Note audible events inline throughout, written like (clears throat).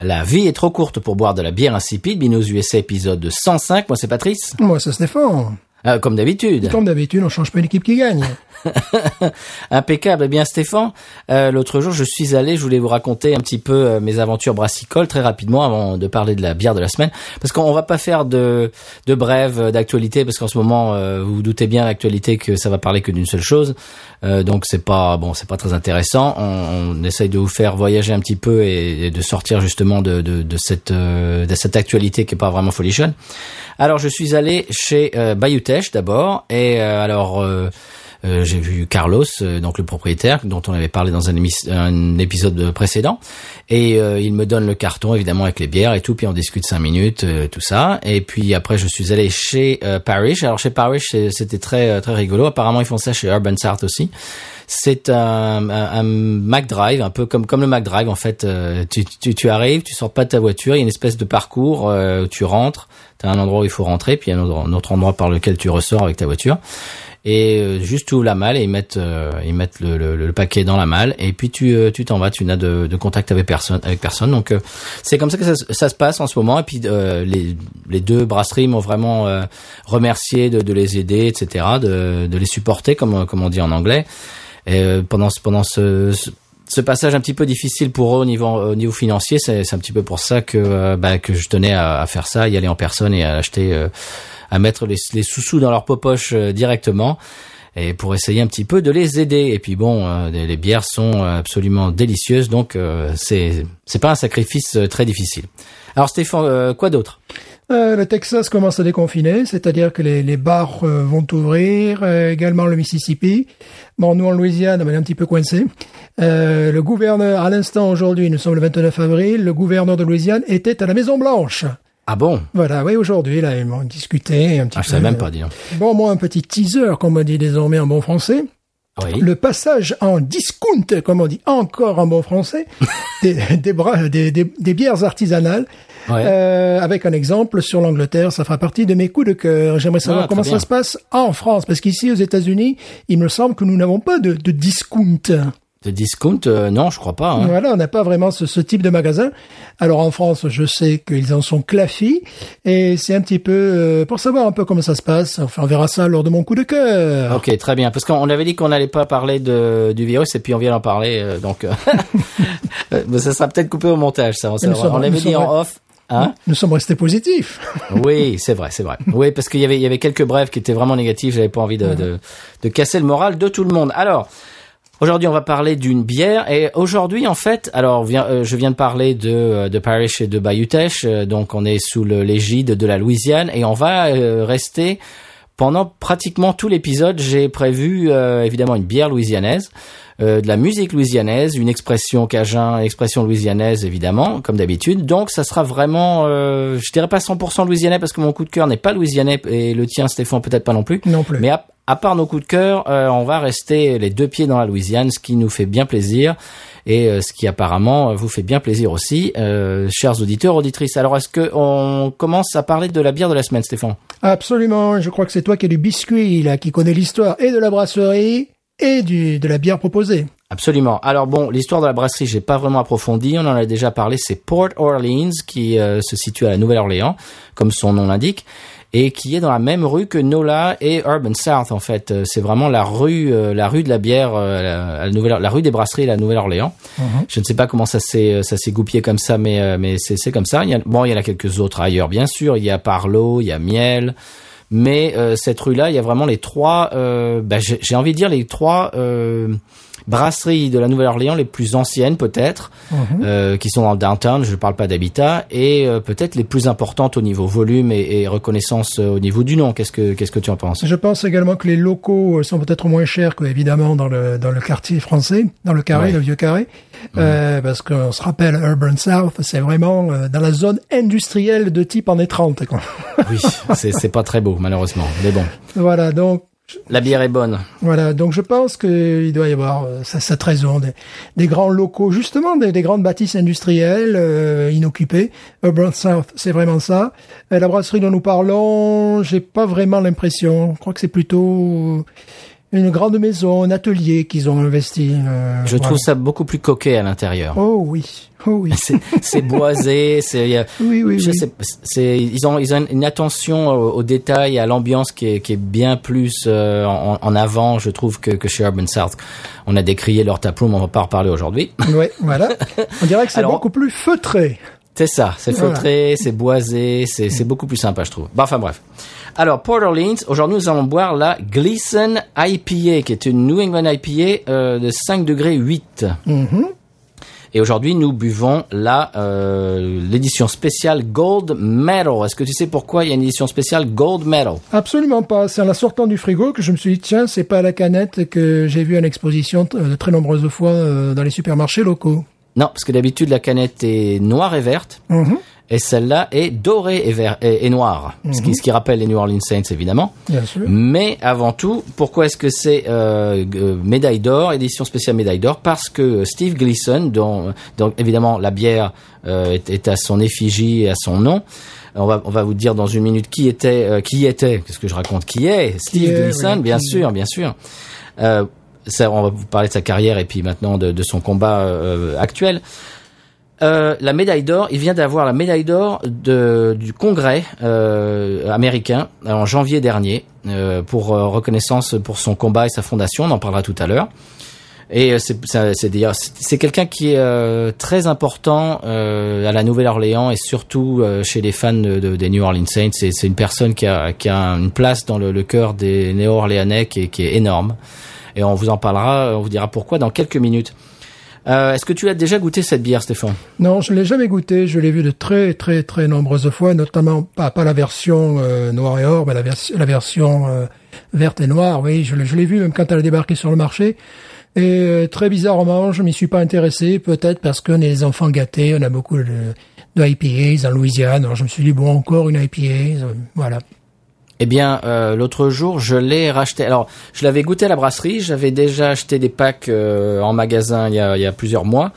La vie est trop courte pour boire de la bière insipide. Binous USA épisode 105. Moi c'est Patrice. Moi, c'est Stéphane. Euh, comme d'habitude. Comme d'habitude, on change pas une équipe qui gagne. (laughs) Impeccable. Eh bien, Stéphane, euh, l'autre jour, je suis allé, je voulais vous raconter un petit peu euh, mes aventures brassicoles très rapidement avant de parler de la bière de la semaine, parce qu'on va pas faire de, de brève euh, d'actualité, parce qu'en ce moment, euh, vous vous doutez bien l'actualité que ça va parler que d'une seule chose, Euh, donc c'est pas bon, c'est pas très intéressant. On, on essaye de vous faire voyager un petit peu et, et de sortir justement de, de, de cette euh, de cette actualité qui est pas vraiment folichonne. Alors, je suis allé chez euh, D'abord, et euh, alors. euh, euh, j'ai vu Carlos, donc le propriétaire, dont on avait parlé dans un, épisode précédent, et il me donne le carton évidemment avec les bières et tout, puis on discute cinq minutes, tout ça, et puis après je suis allé chez Parish. Alors chez Parish c'est- c'était très très rigolo. Apparemment ils font ça chez Urban South aussi. C'est un, un, un Mac Drive, un peu comme comme le Mac Drive en fait. Tu, tu, tu arrives, tu sors pas de ta voiture, il y a une espèce de parcours où tu rentres. T'as un endroit où il faut rentrer, puis un autre, endroit par lequel tu ressors avec ta voiture. Et euh, juste tu la malle et ils mettent euh, ils mettent le, le, le paquet dans la malle. Et puis tu euh, tu t'en vas tu n'as de, de contact avec personne avec personne. Donc c'est comme ça que ça, se- passe en ce moment. Et puis les les deux brasseries m'ont vraiment remercié de, de les aider etc de, de les supporter comme comme on dit en anglais. Et, pendant pendant ce, ce passage un petit peu difficile pour eux au niveau au niveau financier, c'est un petit peu pour ça que euh, bah, que je tenais à, à faire ça, y aller en personne et à acheter, euh, à mettre les, les sous-sous dans leur poche euh, directement et pour essayer un petit peu de les aider. Et puis bon, euh, les bières sont absolument délicieuses, donc euh, c'est c'est pas un sacrifice euh, très difficile. Alors Stéphane, euh, quoi d'autre? Euh, le Texas commence à déconfiner, c'est-à-dire que les, les bars euh, vont ouvrir, euh, également le Mississippi. Bon, nous en Louisiane, on est un petit peu coincé. Euh, le gouverneur, à l'instant aujourd'hui, nous sommes le 29 avril, le gouverneur de Louisiane était à la Maison Blanche. Ah bon? Voilà, oui, aujourd'hui, là, ils m'ont discuté un petit ah, peu. Je savais même pas, donc. Bon, moi, un petit teaser, comme on dit désormais en bon français. Oui. Le passage en discount, comme on dit encore en bon français, (laughs) des, des, bras, des, des, des bières artisanales. Ouais. Euh, avec un exemple sur l'Angleterre, ça fera partie de mes coups de cœur. J'aimerais savoir Ah, comment très ça se passe en France, parce qu'ici aux États-Unis, il me semble que nous n'avons pas de, de discount. De discount, euh, non, je crois pas. Hein. Voilà, on n'a pas vraiment ce, ce type de magasin. Alors en France, je sais qu'ils en sont clafis, et c'est un petit peu euh, pour savoir un peu comment ça se passe. Enfin, on verra ça lors de mon coup de cœur. Ok, très bien. Parce qu'on avait dit qu'on n'allait pas parler de, du virus et puis on vient d'en parler. euh, donc, euh, mais (laughs) ça sera peut-être coupé au montage. Ça, on, on l'avait dit en off. Hein? Nous sommes restés positifs. (laughs) oui, c'est vrai, c'est vrai. Oui, parce qu'il y avait, il y avait quelques brèves qui étaient vraiment négatives. J'avais pas envie de, de, de casser le moral de tout le monde. Alors. Aujourd'hui, on va parler d'une bière et aujourd'hui, en fait, alors euh, je viens de parler de euh, de Parish et de Bayutech, euh, donc on est sous l'égide de la Louisiane et on va rester pendant pratiquement tout l'épisode. J'ai prévu euh, évidemment une bière louisianaise, euh, de la musique louisianaise, une expression cajun, expression louisianaise évidemment, comme d'habitude. Donc ça sera vraiment, euh, je dirais pas 100% louisianais parce que mon coup de cœur n'est pas louisianais et le tien Stéphane peut-être pas non plus. Non plus. Mais à, à part nos coups de cœur, euh, on va rester les deux pieds dans la Louisiane, ce qui nous fait bien plaisir et euh, ce qui apparemment euh, vous fait bien plaisir aussi, euh, chers auditeurs, auditrices. Alors est-ce que on commence à parler de la bière de la semaine, Stéphane? Absolument. Je crois que c'est toi qui as du biscuit, là, qui connais l'histoire et de la brasserie et du, de la bière proposée. Absolument. Alors bon, l'histoire de la brasserie, j'ai pas vraiment approfondi. On en a déjà parlé. C'est Port Orleans qui euh, se situe à la Nouvelle-Orléans, comme son nom l'indique, et qui est dans la même rue que Nola et Urban South. En fait, Euh, c'est vraiment la rue, euh, la rue de la bière, euh, la, à la Nouvelle, la rue des brasseries, la Nouvelle-Orléans. Je ne sais pas comment ça s'est, ça s'est goupillé comme ça, mais euh, mais c'est comme ça. Il y a, bon, il y en a quelques autres ailleurs, bien sûr. Il y a Parlo, il y a Miel. Mais cette rue-là, il y a vraiment les trois. Bah, j'ai envie de dire les trois. Euh, brasseries de la Nouvelle-Orléans les plus anciennes peut-être, euh, qui sont dans le downtown. Je ne parle pas d'habitat et euh, peut-être les plus importantes au niveau volume et, et reconnaissance euh, au niveau du nom. Qu'est-ce que qu'est-ce que tu en penses? Je pense également que les locaux sont peut-être moins chers que évidemment dans le dans le quartier français, dans le carré, Ouais. le vieux carré, euh, parce qu'on se rappelle Urban South, c'est vraiment euh, dans la zone industrielle de type années 30. Quoi. Oui, c'est c'est pas très beau malheureusement, mais bon, (laughs) voilà, donc la bière est bonne. Voilà, donc je pense qu'il doit y avoir euh, ça, cette raison des, grands locaux, justement des, des grandes bâtisses industrielles euh, inoccupées. Urban South, c'est vraiment ça. Et la brasserie dont nous parlons, j'ai pas vraiment l'impression. Je crois que c'est plutôt une grande maison, un atelier qu'ils ont investi. euh, Je voilà. trouve ça beaucoup plus coquet à l'intérieur. Oh oui, oh oui, (laughs) C'est boisé, c'est a- oui, oui, je oui. sais, ils ont ils ont une attention au, au détail, à l'ambiance qui est qui est bien plus euh, en, en avant, je trouve que que chez Urban South. On a décrié leur taproom, on va pas en reparler aujourd'hui. Ouais, voilà. (laughs) On dirait que c'est beaucoup plus feutré. C'est ça, c'est Voilà. feutré, c'est boisé, c'est beaucoup plus sympa, je trouve. Bah, enfin bref. Alors Port Orleans, aujourd'hui nous allons boire la Gleason IPA, qui est une New England IPA euh, de 5 degrés 8. Mhm. Et aujourd'hui, nous buvons la euh, l'édition spéciale Gold Medal. Est-ce que tu sais pourquoi il y a une édition spéciale Gold Medal? Absolument pas. C'est en la sortant du frigo que je me suis dit, tiens, c'est pas la canette que j'ai vue en exposition euh, de très nombreuses fois euh, dans les supermarchés locaux. Non, parce que d'habitude la canette est noire et verte, Mhm, et celle-là est dorée et, vert, et, et noire, ce, qui, ce qui rappelle les New Orleans Saints évidemment. bien sûr. Mais avant tout, pourquoi est-ce que c'est euh, euh, médaille d'or, édition spéciale médaille d'or? Parce que Steve Gleason, dont, dont évidemment la bière euh, est, est à son effigie et à son nom. On va, on va vous dire dans une minute qui était, euh, qui était, qu'est-ce que je raconte, qui est Steve est, Gleason, oui, bien qui- sûr, bien sûr. Euh, on va vous parler de sa carrière et puis maintenant de, son combat euh, actuel. Euh, la médaille d'or, il vient d'avoir la médaille d'or du Congrès euh, américain en janvier dernier pour reconnaissance pour son combat et sa fondation. On en parlera tout à l'heure. Et c'est quelqu'un qui est très important à la Nouvelle-Orléans et surtout chez les fans de, de- des New Orleans Saints. C'est une personne qui a, une place dans le, cœur des Néo-Orléanais qui est énorme. Et on vous en parlera, on vous dira pourquoi dans quelques minutes. Euh, Est-ce que tu as déjà goûté cette bière, Stéphane? Non, je l'ai jamais goûté. Je l'ai vu de très, très, très nombreuses fois, notamment pas, pas la version euh, noir et or, mais la, vers- la version euh, verte et noire. Oui, je, l'ai- je l'ai vu même quand elle a débarqué sur le marché. Et euh, très bizarrement, je m'y suis pas intéressé, peut-être parce qu'on est des enfants gâtés, on a beaucoup de, de IPAs en Louisiane. Alors je me suis dit bon, encore une IPA, euh, voilà. Eh bien, euh, l'autre jour, je l'ai racheté. Alors, je l'avais goûté à la brasserie. J'avais déjà acheté des packs euh, en magasin il y, a, plusieurs mois.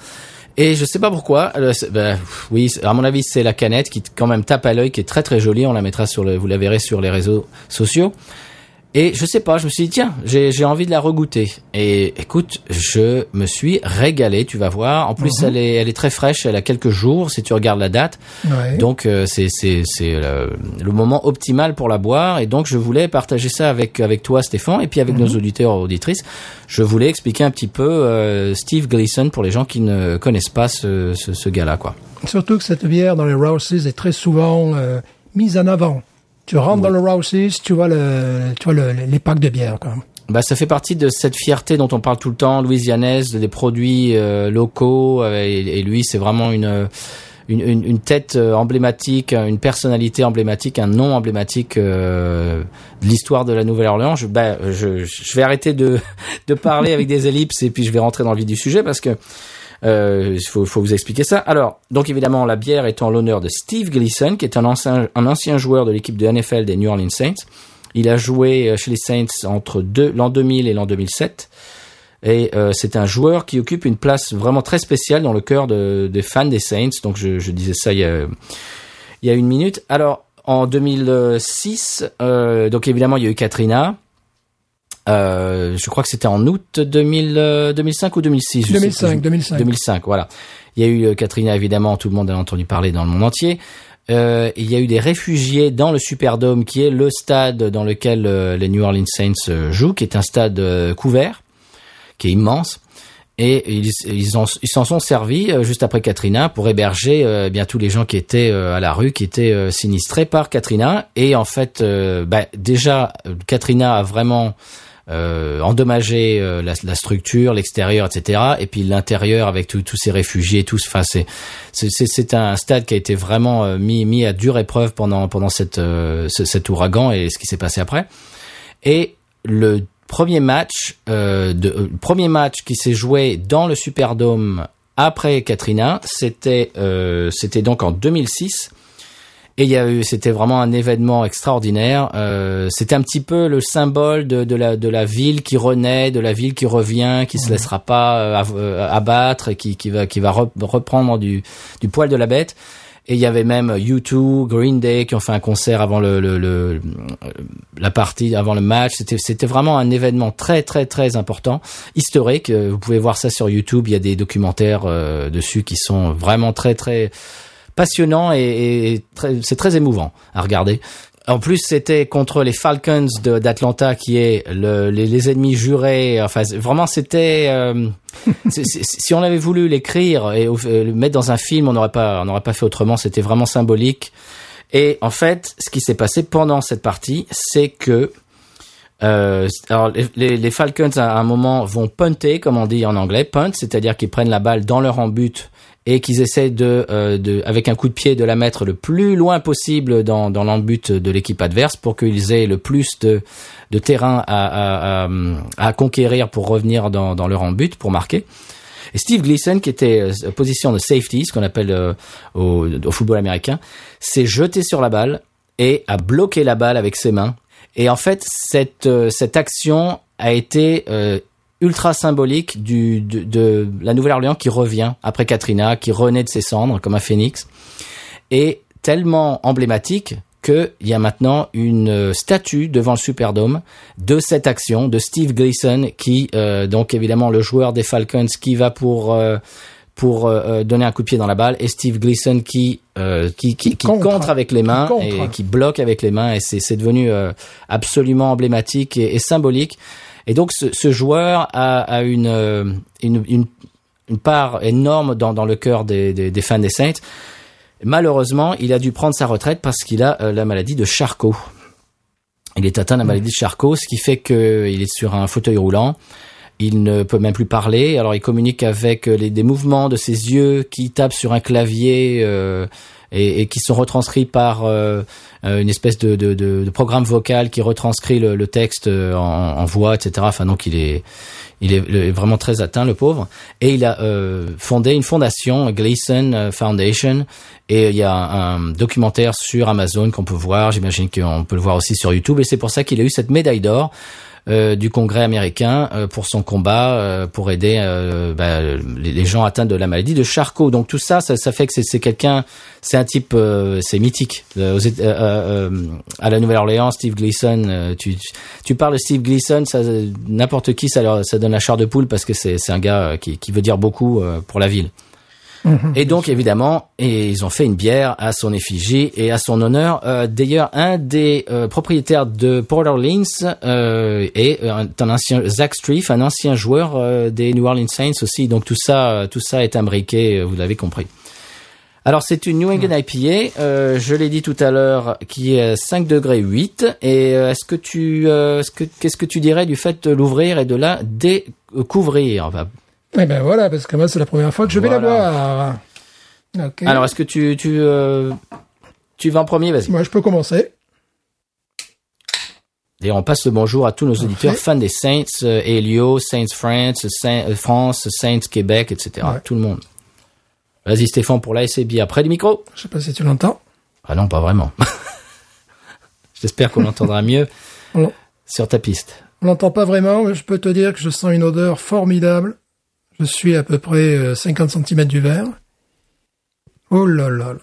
Et je sais pas pourquoi. euh, ben, oui, à mon avis, c'est la canette qui quand même tape à l'œil, qui est très très jolie. On la mettra sur le, vous la verrez sur les réseaux sociaux. Et je sais pas, je me suis dit tiens, j'ai envie de la regoûter. Et écoute, je me suis régalé. Tu vas voir. En plus, elle est elle est très fraîche. Elle a quelques jours si tu regardes la date. Ouais. Donc euh, c'est c'est c'est le, le moment optimal pour la boire et donc je voulais partager ça avec avec toi Stéphane et puis avec nos auditeurs et auditrices. Je voulais expliquer un petit peu euh, Steve Gleason pour les gens qui ne connaissent pas ce ce, ce gars-là quoi. Surtout que cette bière dans les Rouses est très souvent euh, mise en avant. Tu rentres dans le Rouses, tu vois le, tu vois le, les packs de bière. Quoi. Bah ça fait partie de cette fierté dont on parle tout le temps louisianaise des produits euh, locaux euh, et, et lui c'est vraiment une une, une, une tête euh, emblématique, une personnalité emblématique, un nom emblématique euh, de l'histoire de la Nouvelle-Orléans. Je, bah, je, je vais arrêter de, (laughs) de parler avec des ellipses et puis je vais rentrer dans le vif du sujet parce que euh, il faut, faut vous expliquer ça. Alors, donc évidemment, la bière est en l'honneur de Steve Gleason, qui est un ancien, un ancien joueur de l'équipe de NFL des New Orleans Saints. Il a joué euh, chez les Saints entre l'an 2000 et l'an 2007. Et euh, c'est un joueur qui occupe une place vraiment très spéciale dans le cœur de- des fans des Saints. Donc je, je disais ça il y a, il y a une minute. Alors en 2006, euh, donc évidemment il y a eu Katrina. Euh, je crois que c'était en août 2000, euh, 2005 ou 2006. je sais 2005, plus. 2005. 2005, voilà. Il y a eu euh, Katrina, évidemment, tout le monde a entendu parler dans le monde entier. Euh, il y a eu des réfugiés dans le Superdome, qui est le stade dans lequel euh, les New Orleans Saints jouent, qui est un stade couvert, qui est immense. Et ils ils en- ils s'en sont servis juste après Katrina pour héberger eh bien tous les gens qui étaient à la rue, qui étaient sinistrés par Katrina. Et en fait, bah, déjà, Katrina a vraiment euh, endommager euh, la, la structure, l'extérieur, etc. Et puis l'intérieur avec tous ces réfugiés, tous. Enfin, c'est c'est un stade qui a été vraiment euh, mis mis à dure épreuve pendant pendant cette euh, ce- cet ouragan et ce qui s'est passé après. Et le premier match, euh, de, le premier match qui s'est joué dans le Superdome après Katrina, c'était c'était donc en 2006. Et il y a eu, c'était vraiment un événement extraordinaire. Euh, c'était un petit peu le symbole de, de la de la ville qui renaît, de la ville qui revient, qui se laissera pas euh, euh, abattre, et qui qui va qui va rep- reprendre du du poil de la bête. Et il y avait même U2, Green Day qui ont fait un concert avant le, le, le- la partie, avant le match. C'était c'était vraiment un événement très très très important, historique. Euh, Vous pouvez voir ça sur YouTube. Il y a des documentaires euh, dessus qui sont vraiment très très passionnants et, c'est très émouvant à regarder. En plus, c'était contre les Falcons d'Atlanta, qui est le, les, ennemis jurés. Enfin, vraiment, c'était. euh, (laughs) si on avait voulu l'écrire et euh, le mettre dans un film, on n'aurait pas, on n'aurait pas fait autrement. C'était vraiment symbolique. Et en fait, ce qui s'est passé pendant cette partie, c'est que euh, alors les, Falcons à un moment vont punter, comme on dit en anglais, punt, c'est-à-dire qu'ils prennent la balle dans leur rang but et qu'ils essaient euh, de, avec un coup de pied, de la mettre le plus loin possible dans, dans l'embut de l'équipe adverse pour qu'ils aient le plus de, de terrain à, à, conquérir pour revenir dans, dans leur rang but pour marquer. Et Steve Gleason, qui était euh, position de safety, ce qu'on appelle euh, au, au football américain, s'est jeté sur la balle et a bloqué la balle avec ses mains. Et en fait, cette, euh, cette action a été ultra symbolique du, de, de la Nouvelle-Orléans qui revient après Katrina, qui renaît de ses cendres comme un phénix, et tellement emblématique qu'il y a maintenant une euh, statue devant le Superdome de cette action de Steve Gleason, qui euh, donc évidemment le joueur des Falcons qui va pour euh, pour euh, euh, donner un coup de pied dans la balle et Steve Gleason qui euh, qui, qui, qui contre. contre avec les mains contre. et qui bloque avec les mains et c'est c'est devenu euh, absolument emblématique et, et symbolique et donc ce, ce joueur a, a une, euh, une une une part énorme dans dans le cœur des, des, des fans des Saints malheureusement il a dû prendre sa retraite parce qu'il a euh, la maladie de Charcot il est atteint de la maladie de Charcot, ce qui fait qu'il est sur un fauteuil roulant. Il ne peut même plus parler. Alors il communique avec les, des mouvements de ses yeux qui tapent sur un clavier euh, et, et qui sont retranscrits par euh, euh, une espèce de, de, de, de programme vocal qui retranscrit le, le texte euh, en, en voix, etc. Enfin donc il est il est vraiment très atteint, le pauvre. Et il a euh, fondé une fondation, Gleason euh, Foundation. Et il y a un, documentaire sur Amazon qu'on peut voir. J'imagine qu'on peut le voir aussi sur YouTube. Et c'est pour ça qu'il a eu cette médaille d'or du Congrès américain euh, pour son combat euh, pour aider euh, bah, les, les gens atteints de la maladie de Charcot. Donc tout ça, ça, ça fait que c'est- quelqu'un, c'est un type, euh, c'est mythique. Euh, euh, euh, à la Nouvelle-Orléans, Steve Gleason, euh, tu, tu, parles de Steve Gleason, n'importe qui, ça, leur, ça donne la chair de poule parce que c'est un gars euh, qui, qui veut dire beaucoup euh, pour la ville. Et donc évidemment, et ils ont fait une bière à son effigie et à son honneur. Euh, D'ailleurs, un des euh, propriétaires de Port Orleans euh, est un, un ancien Zach Strief, un ancien joueur des New Orleans Saints aussi. Donc tout ça, tout ça est imbriqué, vous l'avez compris. Alors c'est une New England IPA, euh, je l'ai dit tout à l'heure, qui est 5 degrés 8. Et euh, est-ce que tu, euh, est-ce que qu'est-ce que tu dirais du fait de l'ouvrir et de la découvrir Eh ben voilà, parce que moi, c'est la première fois que je vais la. Ok. Alors est-ce que tu, tu, euh, tu vas en premier Vas-y. Moi, je peux commencer. Et on passe le bonjour à tous nos auditeurs fans des Saints, euh, Helio, Saints France, Saint- euh, France, Saints Québec, etc. Ouais. Tout le monde. Vas-y Stéphane pour l'ASB. Après le micro. Je sais pas si tu l'entends. Ah non, pas vraiment. (laughs) J'espère qu'on l'entendra mieux (laughs) Non. sur ta piste. On l'entend pas vraiment, mais je peux te dire que je sens une odeur formidable. Je suis à peu près euh, 50 cm du verre. Oh là là là.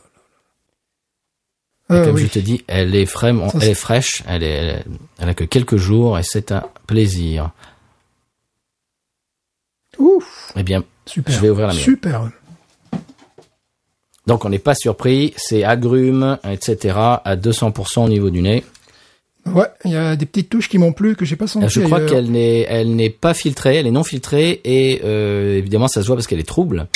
Et Ah comme oui. je te dis, elle est, vraiment, Ça, elle est fraîche, elle, est, elle, est- elle a que quelques jours et c'est un plaisir. Ouf, Eh bien, super. Je vais ouvrir la mienne. Super. donc on n'est pas surpris, c'est agrumes, etc. à 200% au niveau du nez. Ouais, il y a des petites touches qui m'ont plu que j'ai pas senti. Je crois ailleurs. qu'elle n'est, elle n'est pas filtrée, elle est non filtrée et euh, évidemment ça se voit parce qu'elle est trouble.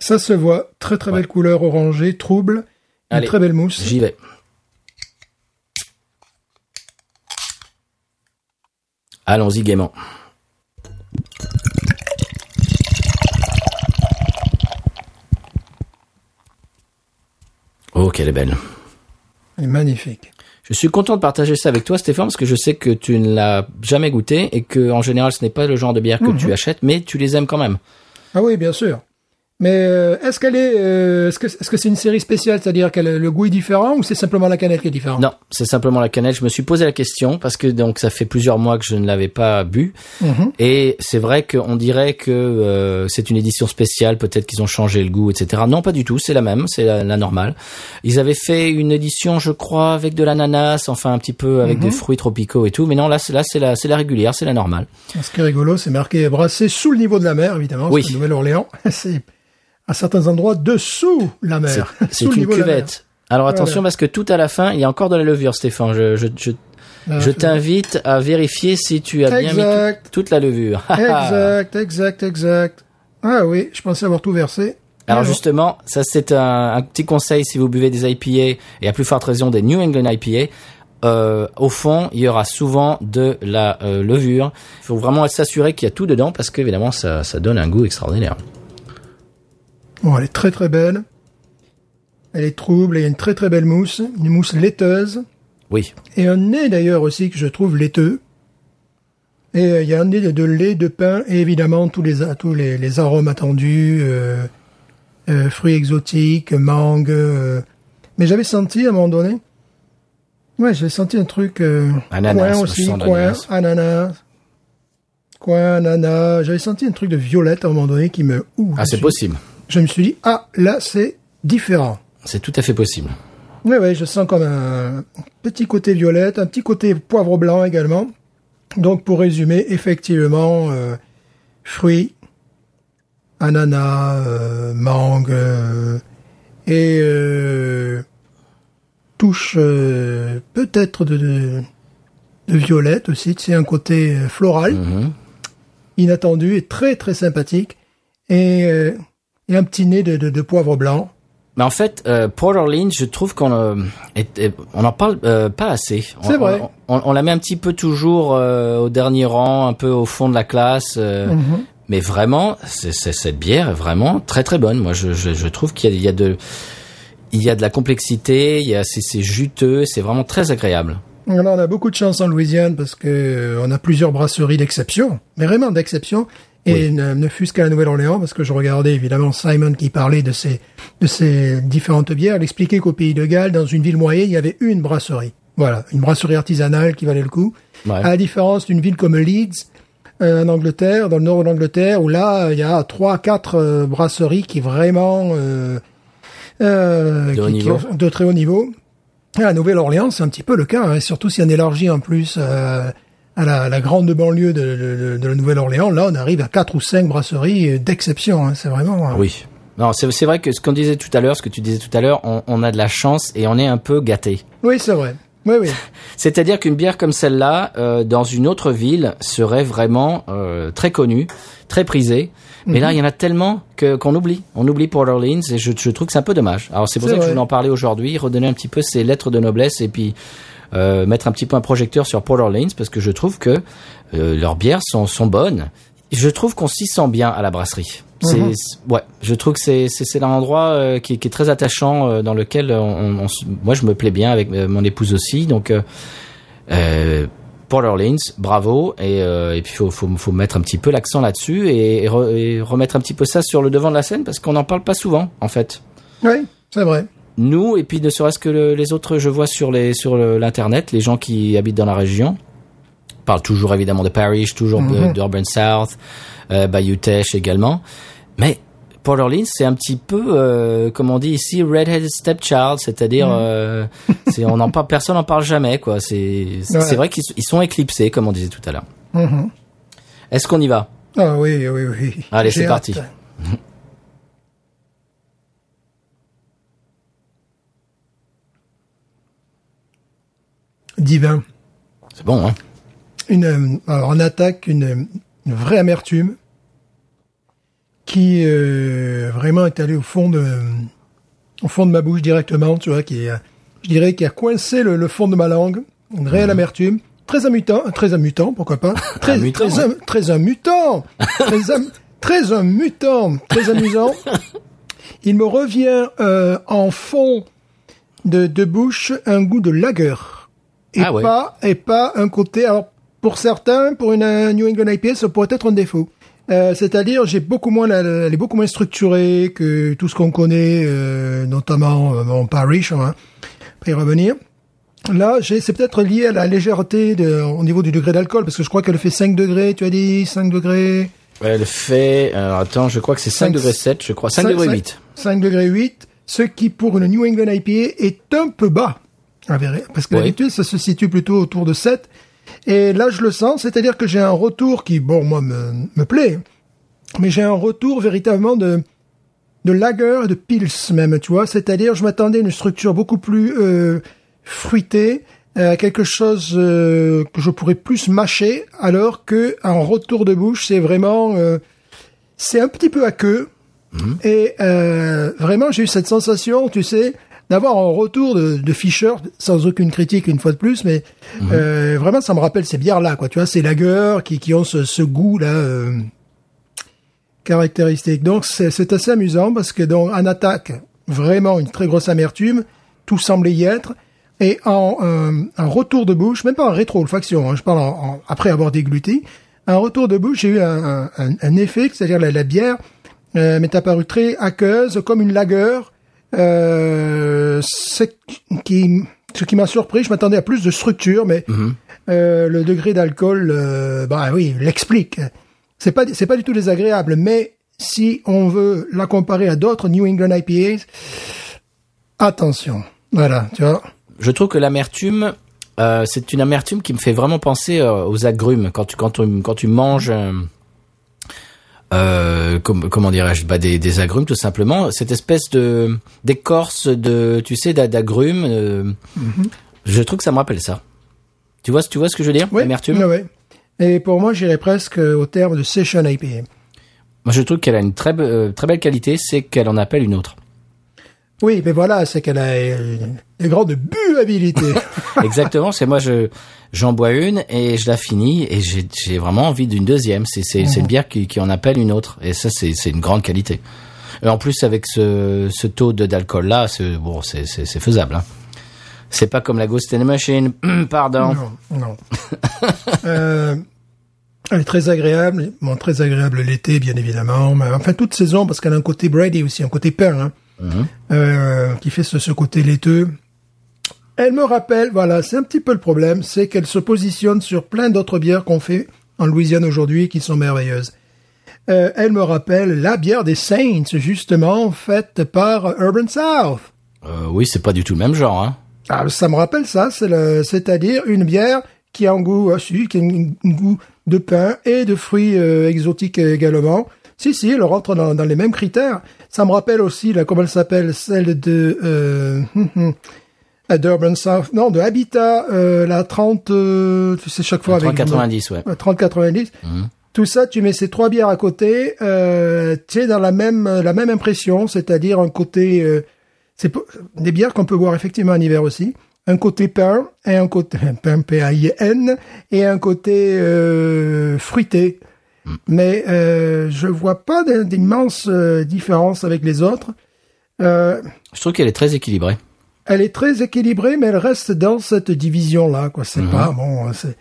Ça se voit. Très très belle couleur orangée, trouble. Une Allez, très belle mousse. J'y vais. Allons-y gaiement. Oh, qu'elle est belle. Elle est magnifique. Je suis content de partager ça avec toi, Stéphane, parce que je sais que tu ne l'as jamais goûté et que en général, ce n'est pas le genre de bière que tu achètes, mais tu les aimes quand même. Ah oui, bien sûr. Mais euh, est-ce qu'elle est, euh, est-ce que est-ce que c'est une série spéciale, c'est-à-dire que le goût est différent ou c'est simplement la canette qui est différente? Non, c'est simplement la canette. Je me suis posé la question parce que donc ça fait plusieurs mois que je ne l'avais pas bu Mhm. et c'est vrai qu'on dirait que euh, c'est une édition spéciale. Peut-être qu'ils ont changé le goût, etc. Non, pas du tout. C'est la même, c'est la, la normale. Ils avaient fait une édition, je crois, avec de l'ananas, enfin un petit peu avec Mhm. des fruits tropicaux et tout. Mais non, là, c'est là, c'est la, c'est la régulière, c'est la normale. Ce qui est rigolo, c'est marqué brassé sous le niveau de la mer, évidemment. Oui. (laughs) c'est Nouvelle-Orléans, c'est à certains endroits dessous la mer. c'est (laughs) une cuvette. Alors attention parce que tout à la fin, il y a encore de la levure, Stéphane. Je, je, je, Ah, je t'invite à vérifier si tu as bien mis Exact. tout- toute la levure. (laughs) Exact, exact, exact. Ah oui, je pensais avoir tout versé. Alors justement, ça c'est un, un petit conseil si vous buvez des IPA et à plus forte raison des New England IPA. Euh, au fond, il y aura souvent de la euh, levure. Il faut vraiment s'assurer qu'il y a tout dedans parce qu'évidemment, ça, ça donne un goût extraordinaire. Bon, elle est très très belle. Elle est trouble, et il y a une très très belle mousse, une mousse laiteuse. Oui, Et un nez d'ailleurs aussi que je trouve laiteux. Et euh, il y a un nez de, de lait, de pain et évidemment tous les tous les, les arômes attendus, euh, euh, fruits exotiques, mangue. Mais j'avais senti à un moment donné, ouais, j'avais senti un truc Ananas, coin aussi, coin, ananas, coin, ananas. J'avais senti un truc de violette à un moment donné qui me. ouh, ah c'est possible. Je me suis dit ah là c'est différent. C'est tout à fait possible. Oui, oui, je sens comme un petit côté violette, un petit côté poivre blanc également. Donc, pour résumer, effectivement, euh, fruits, ananas, euh, mangue, euh, et euh, touche peut-être de, de, de violette aussi. C'est un côté floral, Mhm. inattendu et très très sympathique. Et, et un petit nez de, de, de poivre blanc. Mais en fait, euh, Port Orleans, je trouve qu'on euh, est- est- on en parle euh, pas assez. C'est vrai. On, on- on la met un petit peu toujours euh, au dernier rang, un peu au fond de la classe. euh, Mhm. Mais vraiment, c'est- cette bière est vraiment très très bonne. Moi, je, je, je trouve qu'il y y a de il y a de la complexité, il y a c'est, juteux, c'est vraiment très agréable. Alors, on a beaucoup de chance en Louisiane parce que on a plusieurs brasseries d'exception, mais vraiment d'exception. Et ne, ne fût-ce qu'à la Nouvelle-Orléans, parce que je regardais évidemment Simon qui parlait de ces, de ces différentes bières. Il expliquait qu'au Pays de Galles, dans une ville moyenne, il y avait une brasserie. Voilà, une brasserie artisanale qui valait le coup. Ouais. À la différence d'une ville comme Leeds, euh, en Angleterre, dans le nord de l'Angleterre, où là, il y a trois, quatre euh, brasseries qui vraiment euh, euh, De qui- qui ont- de très haut niveau. À la Nouvelle-Orléans, c'est un petit peu le cas, hein, surtout si on élargit en plus euh, à la, la grande banlieue de, de- de- de la Nouvelle-Orléans. Là, on arrive à quatre ou cinq brasseries euh, d'exception. hein, c'est vraiment. euh, Oui. Non, c'est, c'est vrai que ce qu'on disait tout à l'heure, ce que tu disais tout à l'heure, on, on a de la chance et on est un peu gâté. Oui, c'est vrai. Oui, oui. (laughs) C'est-à-dire qu'une bière comme celle-là, euh, dans une autre ville, serait vraiment euh, très connue, très prisée. Mais là, il y en a tellement que qu'on oublie. On oublie Port Orleans et je, je trouve que c'est un peu dommage. Alors c'est pour ça que je voulais en parler aujourd'hui, redonner un petit peu ces lettres de noblesse et puis euh, mettre un petit peu un projecteur sur Port Orleans parce que je trouve que euh, leurs bières sont, sont bonnes. Je trouve qu'on s'y sent bien à la brasserie. C'est Mhm. c'est- ouais, je trouve que c'est c'est un endroit euh, qui, qui est très attachant dans lequel on, on- on se- moi je me plais bien avec mon épouse aussi. Donc Port Orleans, bravo. Et, euh, et puis faut, faut faut mettre un petit peu l'accent là-dessus et, et re- et remettre un petit peu ça sur le devant de la scène parce qu'on n'en parle pas souvent en fait. Oui, c'est vrai. Nous et puis ne serait-ce que le- les autres, je vois sur les sur le- l'internet, les gens qui habitent dans la région parlent toujours évidemment de Parrish, toujours Mhm. d'Urban South, euh, Bayou Teche également, mais Port Orleans, c'est un petit peu, euh, comme on dit ici, redheaded stepchild, c'est-à-dire, euh, c'est, on en parle, personne n'en parle jamais, quoi. C'est, c'est Ouais. vrai qu'ils ils sont éclipsés, comme on disait tout à l'heure. Mhm. Est-ce qu'on y va? Ah oui, oui, oui. Allez, c'est parti. Divin. C'est bon, hein. Une, euh, alors on attaque une, une vraie amertume qui euh, vraiment est allée au fond de au fond de ma bouche directement, tu vois, qui est, je dirais qui a coincé le, le fond de ma langue, une réelle amertume, très amusant, très amusant, pourquoi pas. (laughs) Très, mutant, très, am- très amusant, très, am- très amusant, très amusant. Il me revient euh, en fond de, de bouche un goût de lager et Ah ouais. pas et pas un côté. Alors pour certains, pour une New England IPA, ça pourrait être un défaut. Euh, C'est-à-dire, j'ai beaucoup moins, la- la- elle est beaucoup moins structurée que tout ce qu'on connaît, euh, notamment euh, mon Parish. Hein, pour y revenir. Là, j'ai, c'est peut-être lié à la légèreté de, au niveau du degré d'alcool, parce que je crois qu'elle fait 5 degrés, tu as dit 5 degrés. Elle fait, alors attends, je crois que c'est 5 Cinq- degrés 7, je crois, 5 degrés 8. 5 degrés 8, ce qui pour une New England IPA est un peu bas. Vrai- Parce que d'habitude, ça se situe plutôt autour de 7. Et là, je le sens, c'est-à-dire que j'ai un retour qui, bon, moi, me, me plaît, mais j'ai un retour véritablement de, de lager, et de pils même, tu vois. C'est-à-dire, je m'attendais à une structure beaucoup plus euh, fruitée, euh, quelque chose euh, que je pourrais plus mâcher, alors que en retour de bouche, c'est vraiment, euh, c'est un petit peu à queue. Et euh, vraiment, j'ai eu cette sensation, tu sais, d'avoir un retour de, de Fischer, sans aucune critique une fois de plus, mais euh, vraiment, ça me rappelle ces bières-là, quoi. Tu vois, ces lagers qui, qui ont ce, ce goût-là euh, caractéristique. Donc, c'est assez amusant parce que dans en attaque, vraiment une très grosse amertume, tout semblait y être. Et en, euh, en retour de bouche, même pas en rétro-olfaction, hein, je parle en- en- après avoir dégluté, en retour de bouche, j'ai eu un, un- un- un effet, c'est-à-dire la, la bière euh, m'est apparue très aqueuse, comme une lagueur. Euh, qui, ce qui m'a surpris, je m'attendais à plus de structure, mais euh, le degré d'alcool, euh, bah oui, l'explique. C'est pas, c'est pas du tout désagréable, mais si on veut la comparer à d'autres New England IPAs, attention. Voilà, tu vois. Je trouve que l'amertume, c'est une amertume qui me fait vraiment penser aux agrumes. Quand tu, quand tu, quand tu manges, euh, comme- comment dirais-je, bah, des, des agrumes tout simplement, cette espèce de d'écorce de, tu sais, d'a- d'agrumes. euh, Je trouve que ça me rappelle ça. Tu vois, tu vois ce que je veux dire? Oui, L'amertume? ouais. Et pour moi, j'irais presque au terme de session IPA. Moi, je trouve qu'elle a une très, be- euh, très belle qualité, c'est qu'elle en appelle une autre. Oui, mais voilà, c'est qu'elle a une grande buabilité. (laughs) Exactement, c'est moi je j'en bois une et je la finis et j'ai vraiment envie d'une deuxième. C'est c'est c'est une bière qui qui en appelle une autre et ça c'est c'est une grande qualité. Et en plus avec ce ce taux de d'alcool là, c'est bon c'est c'est c'est faisable. Hein. C'est pas comme la Ghost in the Machine, (clears throat) pardon. Non, non. euh, elle est très agréable, bon, très agréable l'été, bien évidemment, mais enfin toute saison, parce qu'elle a un côté Brady aussi, un côté pain, hein, euh, qui fait ce, ce côté laiteux. Elle me rappelle, voilà, c'est un petit peu le problème, c'est qu'elle se positionne sur plein d'autres bières qu'on fait en Louisiane aujourd'hui qui sont merveilleuses. Euh, elle me rappelle la bière des Saints, justement, faite par Urban South. Euh, oui, c'est pas du tout le même genre. Hein. Ah, ça me rappelle ça, c'est-à-dire une bière qui a un goût, ah, si, qui a un un goût de pain et de fruits euh, exotiques également. Si, si, elle rentre dans, dans les mêmes critères. Ça me rappelle aussi, là, comment elle s'appelle, celle de, (laughs) euh, d'Urban South, non, de Habitat, euh, la 30, euh, tu sais, chaque fois avec... 3,90 ouais. Ouais, 30-90. Mhm. Tout ça, tu mets ces trois bières à côté, euh, tu es dans la même la même impression, c'est-à-dire un côté, euh, c'est des bières qu'on peut boire effectivement en hiver aussi, un côté pain et un côté (laughs) pain P A I N et un côté euh, fruité. Mais euh, je vois pas d'im- d'immense différence avec les autres. Euh, Je trouve qu'elle est très équilibrée. Elle est très équilibrée, mais elle reste dans cette division-là. Quoi, c'est pas bon. C'est,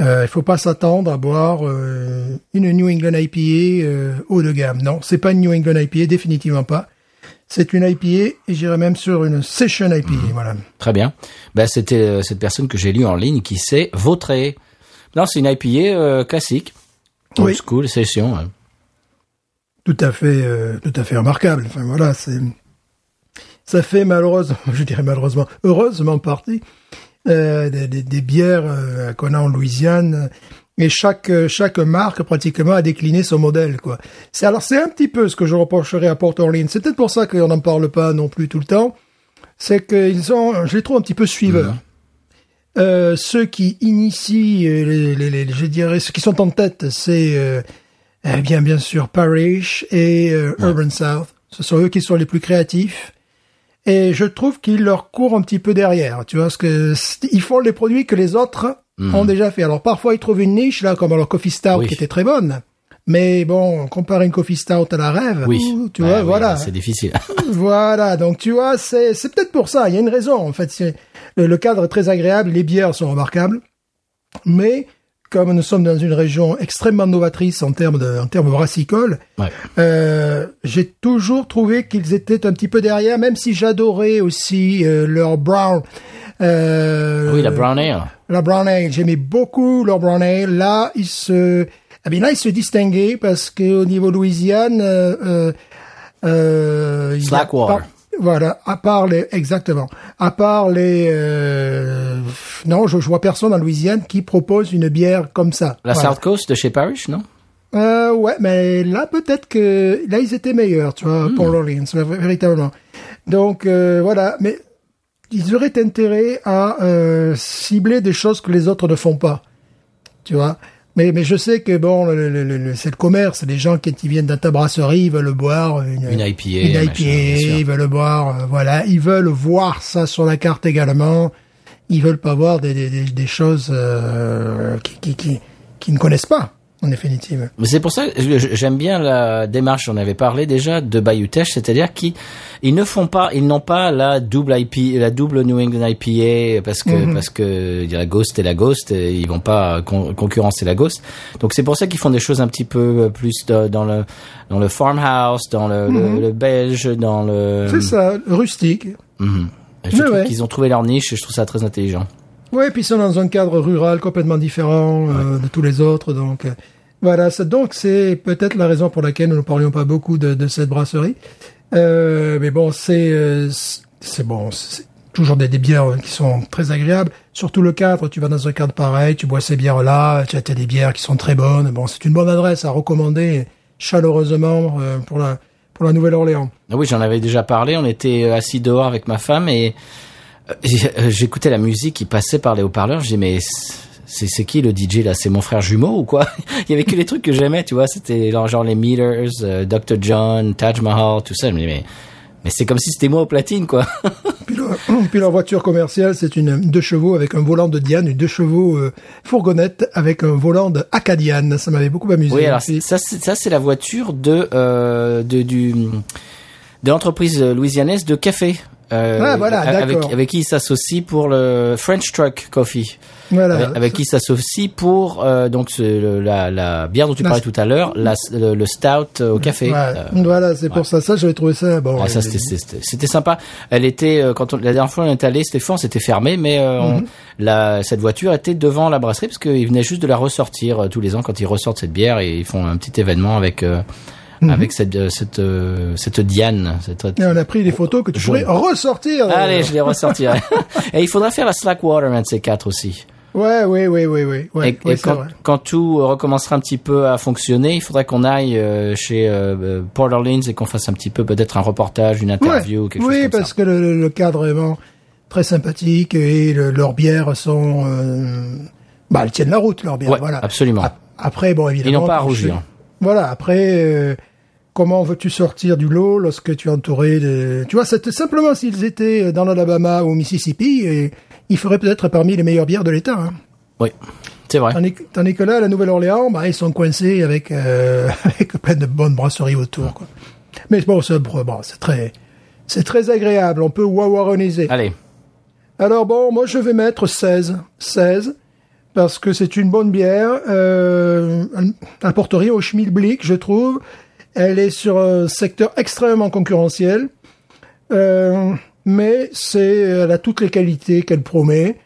euh, il faut pas s'attendre à boire euh, une New England IPA euh, haut de gamme. Non, c'est pas une New England IPA, définitivement pas. C'est une IPA et j'irais même sur une session IPA. Voilà. Très bien. Ben, c'était euh, cette personne que j'ai lue en ligne qui s'est vautrée. Non, c'est une IPA euh, classique. Old Oui. school, session. ouais. Tout à fait, euh, tout à fait remarquable. Enfin voilà, c'est ça fait malheureusement, (laughs) je dirais malheureusement, heureusement partie euh, des, des- des bières euh, qu'on a en Louisiane. Et chaque chaque marque pratiquement a décliné son modèle quoi. C'est alors c'est un petit peu ce que je reprocherais à Port Orleans. C'est peut-être pour ça qu'on n'en parle pas non plus tout le temps. C'est qu'ils ont, je les trouve un petit peu suiveurs. Euh, ceux qui initient, euh, les, les, les- je dirais, ceux qui sont en tête, c'est euh, eh bien bien sûr Parrish et euh, Urban South. Ce sont eux qui sont les plus créatifs. Et je trouve qu'ils leur courent un petit peu derrière. Tu vois, parce que ils font les produits que les autres ont déjà fait. Alors parfois ils trouvent une niche là, comme leur Coffee Stout Oui. qui était très bonne. Mais bon, comparer une Coffee Stout à la rêve, Oui. tu Ouais, vois, oui, voilà. C'est difficile. (laughs) Voilà, donc tu vois, c'est c'est peut-être pour ça. Il y a une raison. En fait, c'est- le, le cadre est très agréable, les bières sont remarquables, mais comme nous sommes dans une région extrêmement novatrice en termes de en termes brassicoles, Ouais. euh, j'ai toujours trouvé qu'ils étaient un petit peu derrière, même si j'adorais aussi euh, leur brown. Euh, Oui, la brown ale. la brown ale, j'aimais beaucoup leur brown ale. Là, ils se, eh bien là, ils se distinguaient parce que au niveau Louisiane, euh, euh, euh, Slackwater. Voilà, à part les, exactement, à part les, euh, non, je, je vois personne en Louisiane qui propose une bière comme ça. La Voilà. South Coast de chez Parrish, non Euh, ouais, mais là peut-être que là ils étaient meilleurs, tu vois, Hmm. pour l'Orleans, v- véritablement. Donc euh, voilà, mais ils auraient intérêt à euh, cibler des choses que les autres ne font pas, tu vois. Mais mais je sais que bon, le, le, le- le- c'est le commerce, les gens ils viennent dans ta brasserie, ils veulent boire une, Une IPA, une IPA, ils veulent boire, euh, voilà, ils veulent voir ça sur la carte également. Ils veulent pas voir des des, des, des choses euh, qui, qui qui qui ne connaissent pas en définitive. C'est pour ça que j'aime bien la démarche, j'en avais parlé déjà, de Bayou Teche, c'est-à-dire qu'ils ils ne font pas, ils n'ont pas la double IP, la double New England IPA parce que Mhm. parce que il y a la Ghost et la Ghost, et ils vont pas con- concurrencer la Ghost. Donc c'est pour ça qu'ils font des choses un petit peu plus de- dans le dans le farmhouse, dans le, le, le belge, dans le. Mhm. C'est ça, rustique. Mhm. Et Je Ouais, trouve ouais. qu'ils ont trouvé leur niche et je trouve ça très intelligent. Ouais, puis ils sont dans un cadre rural complètement différent euh, de tous les autres, donc euh, voilà. Donc c'est peut-être la raison pour laquelle nous ne parlions pas beaucoup de, de cette brasserie. Euh, mais bon, c'est euh, c'est- bon, c'est toujours des, des bières qui sont très agréables. Surtout le cadre, tu vas dans un cadre pareil, tu bois ces bières-là, tu as t'as des bières qui sont très bonnes. Bon, c'est une bonne adresse à recommander chaleureusement euh, pour la pour la Nouvelle-Orléans. Ah Oui, j'en avais déjà parlé. On était assis dehors avec ma femme et j'écoutais la musique qui passait par les haut-parleurs. J'ai mais c'est qui le DJ là? C'est mon frère jumeau ou quoi? (laughs) Il y avait que les trucs que j'aimais, tu vois. C'était genre, les Meters, euh, Dr. John, Taj Mahal, tout ça. Je me dis, mais mais c'est comme si c'était moi au platine, quoi. (laughs) Puis, leur, (clears throat) puis leur voiture commerciale, c'est une deux chevaux avec un volant de Diane, une deux chevaux euh, fourgonnette avec un volant de Acadian. Ça m'avait beaucoup amusé. Oui, alors ça, c'est- ça c'est la voiture de euh, de du de l'entreprise louisianaise de café. Euh, Ah, voilà, avec, avec qui il s'associe pour le French Truck Coffee. voilà. avec, avec qui il s'associe pour euh, donc le- la, la bière dont tu La- parlais tout à l'heure, le, le stout euh, au café. Ouais, Euh, voilà, c'est pour ça. Ça, j'avais trouvé ça. Bon, ouais, ça c'était c'était- c'était sympa. Elle était euh, quand on, la dernière fois on est allé, Stéphane, c'était fermé, mais euh, on- Mhm. la, cette voiture était devant la brasserie parce qu'ils venaient juste de la ressortir tous les ans quand ils ressortent cette bière et ils font un petit événement avec euh, Mhm. avec cette euh, cette euh, cette Diane. Cette, et on a pris des photos que tu pourrais ressortir. Allez, je les ressortirai. (laughs) et il faudra faire la Slackwater, un de ces quatre aussi. Ouais, ouais, ouais, ouais, ouais. ouais, et, ouais, et c'est quand, tout recommencera un petit peu à fonctionner, il faudrait qu'on aille euh, chez euh, euh, Port Orleans et qu'on fasse un petit peu peut-être un reportage, une interview, Ouais. quelque oui, chose comme parce ça. que le, le- le cadre est vraiment très sympathique et le- leurs bières sont, euh, bah, elles tiennent la route leurs bières. Voilà. absolument. Ap- Après, bon, évidemment. Ils n'ont pas à rougir. Voilà. Après, euh, comment veux-tu sortir du lot lorsque tu es entouré de, tu vois, c'était simplement s'ils étaient dans l'Alabama ou au Mississippi, et ils feraient peut-être parmi les meilleures bières de l'État. Hein. Oui, c'est vrai. Tandis, que- là, la Nouvelle-Orléans, bah, ils sont coincés avec, euh, (laughs) avec plein de bonnes brasseries autour, quoi. Mais bon, c'est bon, c'est très, c'est très agréable. On peut wawaroniser. Allez, Alors bon, moi je vais mettre 16. 16. Parce que c'est une bonne bière. Euh, elle apporte rien au schmilblick, je trouve. Elle est sur un secteur extrêmement concurrentiel. Euh, mais c'est, elle a toutes les qualités qu'elle promet.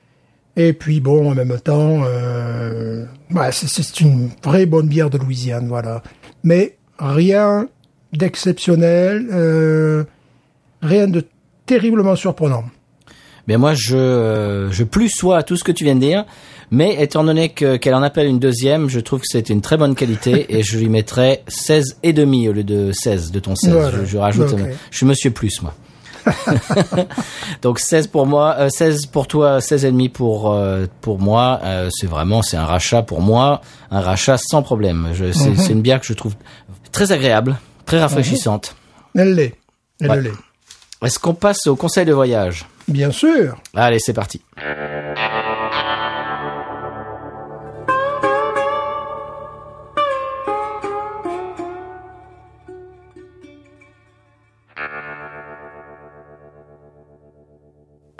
Et puis bon, en même temps, euh, bah, c'est, une vraie bonne bière de Louisiane, voilà. Mais rien d'exceptionnel, euh, rien de terriblement surprenant. mais moi je euh, je plus sois à tout ce que tu viens de dire, mais étant donné que qu'elle en appelle une deuxième, je trouve que c'est une très bonne qualité (laughs) et je lui mettrai 16 et demi au lieu de 16 de ton 16. Voilà. Je, je rajoute, euh, je suis Monsieur Plus moi. (laughs) (laughs) Donc 16 pour moi, euh, 16 pour toi, 16 et demi pour euh, pour moi. Euh, c'est vraiment c'est un rachat pour moi, un rachat sans problème. Je, c'est, Mhm. c'est une bière que je trouve très agréable, très rafraîchissante. Elle l'est. Elle Ouais. l'est. Est-ce qu'on passe au conseil de voyage? Bien sûr. Allez, c'est parti.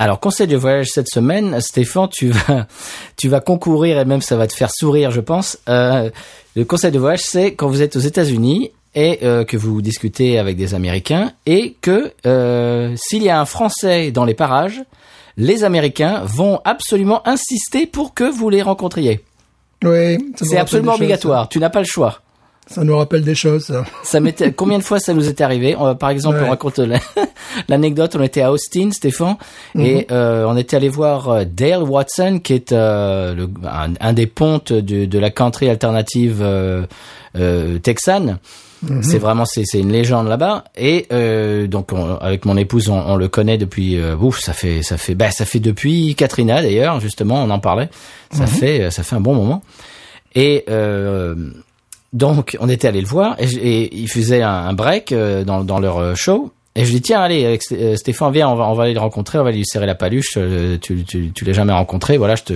Alors, conseil de voyage cette semaine, Stéphane, tu vas, (laughs) tu vas concourir et même ça va te faire sourire, je pense. Euh, le conseil de voyage, c'est quand vous êtes aux États-Unis et euh, que vous discutez avec des Américains et que euh, s'il y a un Français dans les parages, les Américains vont absolument insister pour que vous les rencontriez. Oui. C'est absolument choses, obligatoire. Tu n'as pas le choix. Ça, nous rappelle des choses. ça. Ça m'était combien de fois ça nous est arrivé? On- Par exemple, Ouais. on raconte la- (laughs) l'anecdote. On était à Austin, Stéphane, et euh, on était allé voir euh, Dale Watson, qui est euh, le- un, un des pontes de, de la country alternative euh, euh, texane. C'est vraiment c'est une légende là-bas et euh, donc on- avec mon épouse on, on le connaît depuis euh, ouf ça fait ça fait bah ça fait depuis Katrina d'ailleurs justement on en parlait ça fait ça fait un bon moment et euh, donc, on était allé le voir et, et il faisait un, break euh, dans, dans leur euh, show. Et je dis, tiens, allez, avec euh, Stéphane, viens, on va, on va aller le rencontrer, on va lui serrer la paluche. tu tu, tu l'as jamais rencontré, voilà, je te,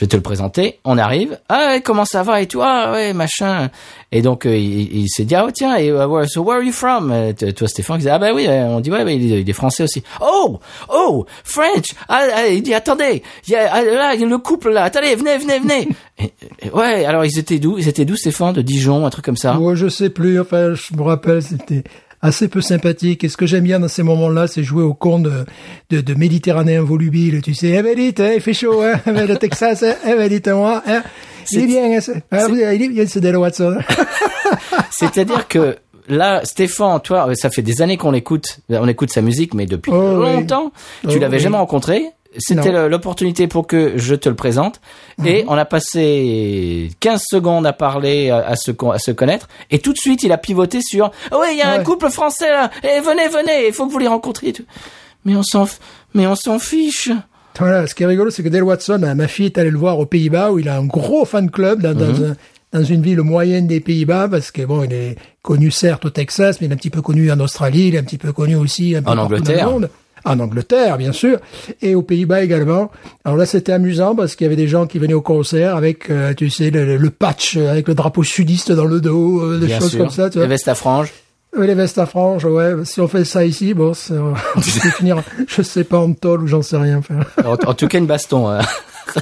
je vais te le présenter. On arrive. Ah, ouais, comment ça va? Et toi? Ah, ouais, machin. Et donc, euh, il, il s'est dit, ah, tiens, et, uh, where, so where are you from? Euh, Toi, Stéphane, il disait, ah, bah oui, euh, on dit, ouais, bah, il, est, il est français aussi. Oh, oh, French. Ah, ah, il dit, attendez, il y a, ah, là, il y a le couple là. Attendez, venez, venez, venez. (laughs) Et- et- ouais, alors ils étaient d'où? Ils étaient d'où, Stéphane? De Dijon, un truc comme ça? Ouais, je sais plus. Enfin, je me rappelle, c'était assez peu sympathique. Et ce que j'aime bien dans ces moments-là, c'est jouer au con de, de, de Méditerranéen volubile. Tu sais, eh ben dites, hein, il fait chaud, hein, eh ben, le Texas, hein, eh ben dites-moi, hein. Il est bien, hein, c'est- ah, il est bien, ce Dale Watson. (laughs) C'est-à-dire que là, Stéphane, toi, ça fait des années qu'on l'écoute, on écoute sa musique, mais depuis Oh, oui. longtemps. Tu Oh, l'avais oui. jamais rencontré. C'était l'opportunité pour que je te le présente. Et on a passé 15 secondes à parler, à, à se, à se connaître. Et tout de suite, il a pivoté sur, Ah ouais, il y a un couple français là. Eh, venez, venez, il faut que vous les rencontriez. et. Mais on s'en, mais on s'en fiche. Voilà, ce qui est rigolo, c'est que Dale Watson, ma fille est allée le voir aux Pays-Bas, où il a un gros fan club dans, dans, un- dans une ville moyenne des Pays-Bas, parce que bon, il est connu certes au Texas, mais il est un petit peu connu en Australie, il est un petit peu connu aussi un peu En Angleterre. dans le monde. En Angleterre, bien sûr, et aux Pays-Bas également. Alors là, c'était amusant parce qu'il y avait des gens qui venaient au concert avec, euh, tu sais, le, le patch euh, avec le drapeau sudiste dans le dos, euh, des Bien choses sûr. comme ça. Tu vois. Les vestes à franges. Oui, les vestes à franges, ouais. Si on fait ça ici, bon, c'est- on (laughs) peut finir, je sais pas, en tôle ou j'en sais rien. Enfin. En, en tout cas, une baston. hein. (laughs)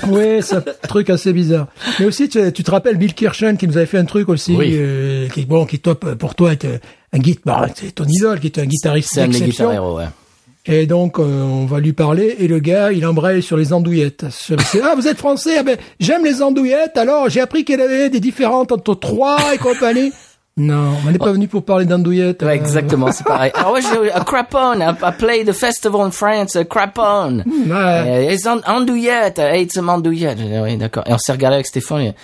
Oui, c'est un truc assez bizarre. Mais aussi, tu, tu te rappelles Bill Kirchen qui nous avait fait un truc aussi, Oui. euh, qui bon, qui top pour toi est euh, un guitar, bah, c'est ton idole, qui est un guitariste d'exception. ouais. Et donc, euh, on va lui parler, et le gars, il embraye sur les andouillettes. Ah, vous êtes français? Ah ben, j'aime les andouillettes, alors j'ai appris qu'il y avait des différentes entre trois et compagnie. (laughs) Non, on n'est pas venu pour parler d'andouillettes. Ouais, euh, exactement, c'est pareil. Alors ouais, j'ai a crapon, I, I play the festival in France, a crapon. Ouais. Euh, it's an andouillette, I hate some andouillette. J'ai dit, Oui, d'accord. Et on s'est regardé avec Stéphane. et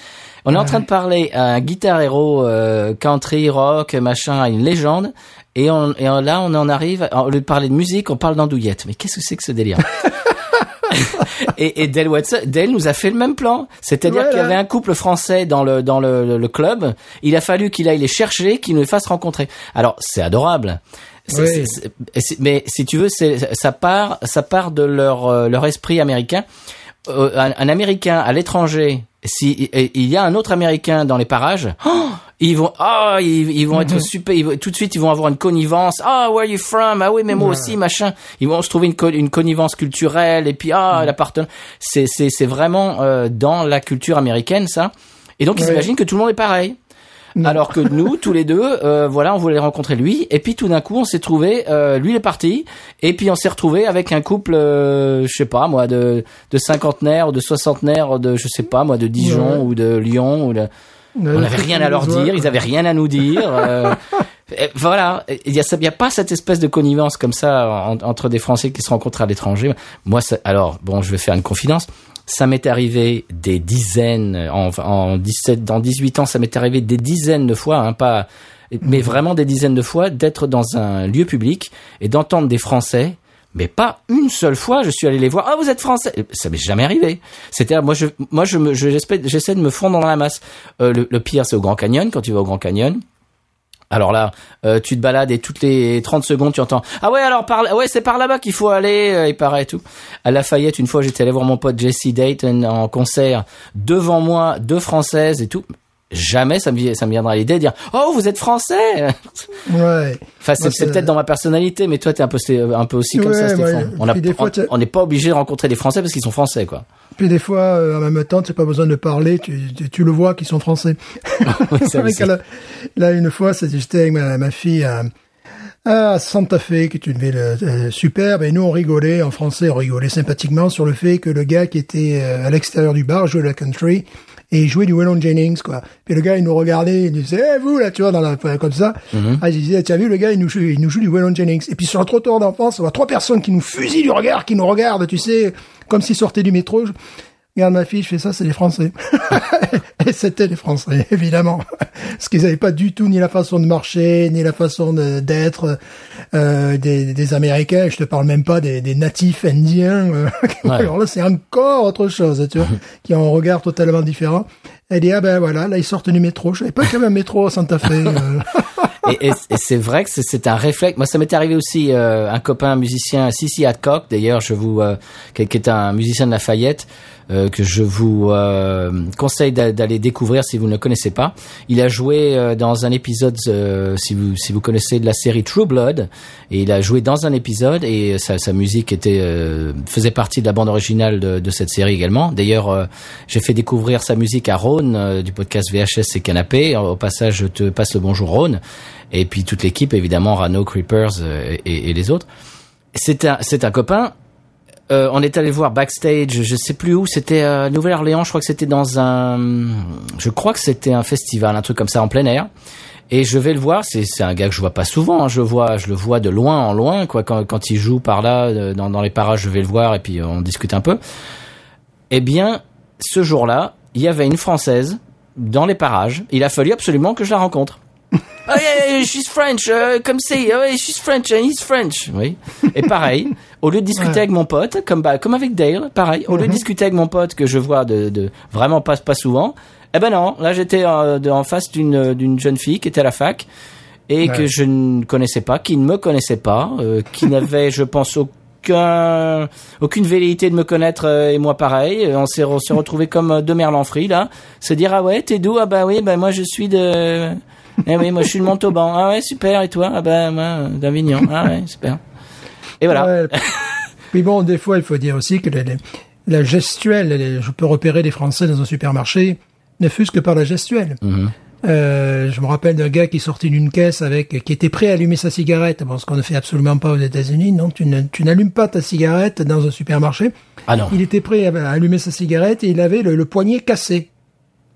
On est en train de parler à un guitar héros euh, country, rock, machin, à une légende. Et, on, et on- là, on en arrive, au lieu de parler de musique, on parle d'andouillette. Mais qu'est-ce que c'est que ce délire? (laughs) Et, et Dale Watson, Dale nous a fait le même plan. C'est-à-dire Voilà. qu'il y avait un couple français dans le dans le, le- club. Il a fallu qu'il aille les chercher, qu'il nous les fasse rencontrer. Alors c'est adorable. Oui. mais si tu veux, ça part ça part de leur euh, leur esprit américain. Euh, un, un Américain à l'étranger, si il y a un autre Américain dans les parages, (gasps) oh, ils vont ah ils, ils vont être (laughs) super, ils tout de suite ils vont avoir une connivence. Ah where are you from? Ah oui mais moi aussi machin. Ils vont se trouver une, co- une connivence culturelle et puis ah Mm. l'appartenance. C'est c'est c'est vraiment euh, dans la culture américaine ça. Et donc ils Ouais. imaginent que tout le monde est pareil. Alors que nous, tous les deux, euh, voilà, on voulait rencontrer lui, et puis tout d'un coup, on s'est trouvé, euh, lui il est parti, et puis on s'est retrouvé avec un couple, euh, je sais pas moi, de de cinquantenaires, ou de soixantenaires, de je sais pas moi, de Dijon Ouais. ou de Lyon ou de. On n'avait rien à leur dire, ils avaient rien à nous dire. euh, voilà, il y a, ça- il y a pas cette espèce de connivence comme ça en- entre des Français qui se rencontrent à l'étranger. Moi, ça, alors bon, je vais faire une confidence. Ça m'est arrivé des dizaines, en, en 17, dans 18 ans, ça m'est arrivé des dizaines de fois, hein, pas, mais vraiment des dizaines de fois, d'être dans un lieu public et d'entendre des Français mais pas une seule fois, je suis allé les voir. Ah, vous êtes français Ça m'est jamais arrivé. C'était moi, je, moi, je me, je- j'essaie de me fondre dans la masse. Euh, le, le pire, c'est au Grand Canyon. Quand tu vas au Grand Canyon, alors là, euh, tu te balades et toutes les 30 secondes, tu entends Ah ouais, alors par ouais, c'est par là-bas qu'il faut aller, euh, il paraît tout. À Lafayette, une fois, j'étais allé voir mon pote Jesse Dayton en concert devant moi, deux françaises et tout. Jamais ça me, vi- ça me viendra à l'idée de dire oh vous êtes français. (laughs) Ouais. Enfin c'est peut-être dans ma personnalité, mais toi t'es un peu un peu aussi comme Ouais, ça, ouais. Stéphane. On a- fois, on- n'est pas obligé de rencontrer des Français parce qu'ils sont français quoi. Puis des fois, euh, en même temps, tu n'as pas besoin de parler, tu, tu, tu le vois qu'ils sont français. (laughs) Oui, ça (laughs) la- là, une fois, c'était- j'étais avec ma, ma fille à, à Santa Fe, qui est une ville euh, superbe, et nous, on rigolait, en français, on rigolait sympathiquement sur le fait que le gars qui était euh, à l'extérieur du bar jouait la country, et il jouait du Waylon Jennings, quoi. Puis le gars, il nous regardait, il nous disait, eh, vous, là, tu vois, dans la, comme ça. Ah, je disais, tu as vu, le gars, il nous joue, il nous joue du Waylon Jennings. Et puis sur le trottoir d'enfance, on voit trois personnes qui nous fusillent du regard, qui nous regardent, tu sais, comme s'ils sortaient du métro. Regarde ma fille, je fais ça, c'est les Français. (laughs) Et c'était les Français, évidemment. (laughs) Parce qu'ils n'avaient pas du tout ni la façon de marcher, ni la façon de- d'être euh, des, des Américains. Je te parle même pas des, des natifs indiens. euh, (laughs) Alors là, c'est encore autre chose, tu vois, qui ont un regard totalement différent. Elle dit, ah ben voilà, là, ils sortent du métro. Je savais pas qu'il y avait un métro à Santa Fe. euh. et, et- et c'est vrai que c'est- un réflexe. Moi, ça m'est arrivé aussi. euh, un copain musicien, Sissi Hadcock, d'ailleurs, je vous, euh, qui, qui est un musicien de Lafayette, euh, que je vous euh, conseille d'a- d'aller découvrir si vous ne le connaissez pas. Il a joué euh, dans un épisode, euh, si vous si vous connaissez de la série True Blood, et il a joué dans un épisode et sa, sa musique était euh, faisait partie de la bande originale de, de cette série également. D'ailleurs, j'ai fait découvrir sa musique à Rhône du podcast VHS et Canapé. Au passage, je te passe le bonjour Rhône. Et puis toute l'équipe, évidemment, Rano, Creepers euh, et, et les autres. C'est un, c'est un copain. Euh, on est allé le voir backstage, je sais plus où, c'était à Nouvelle-Orléans, je crois que c'était dans un, je crois que c'était un festival, un truc comme ça en plein air. Et je vais le voir, c'est un gars que je vois pas souvent, hein, je vois, je le vois de loin en loin, quoi. Quand, quand il joue par là, euh, dans, dans les parages, je vais le voir et puis on discute un peu. Eh bien, ce jour-là, il y avait une française dans les parages. Il a fallu absolument que je la rencontre. Oh yeah, yeah, she's French, uh, come see, oh yeah, she's French and he's French. Oui. Et pareil, au lieu de discuter Ouais. avec mon pote, comme bah, comme avec Dale, pareil, au lieu de discuter avec mon pote que je vois de, de vraiment pas pas souvent, eh ben non, là j'étais euh, en face d'une d'une jeune fille qui était à la fac et Ouais. que je ne connaissais pas, qui ne me connaissait pas, euh, qui n'avait, je pense, aucun aucune velléité de me connaître euh, et moi pareil. Euh, On s'est on s'est retrouvé comme euh, deux merlans frits là, se dire ah ouais t'es d'où? Ah bah oui bah moi je suis de (laughs) eh oui moi je suis de Montauban ah ouais super et toi? Ah bah moi euh, d'Avignon ah ouais super et voilà. (laughs) Puis bon, des fois, il faut dire aussi que les- les- la gestuelle, les- je peux repérer des Français dans un supermarché, ne fût-ce que par la gestuelle. Mhm. Euh, je me rappelle d'un gars qui sortit d'une caisse avec, qui était prêt à allumer sa cigarette. Bon, ce qu'on ne fait absolument pas aux États-Unis. Non, tu n'allumes pas ta cigarette dans un supermarché. ah non Il était prêt à allumer sa cigarette et il avait le, le poignet cassé.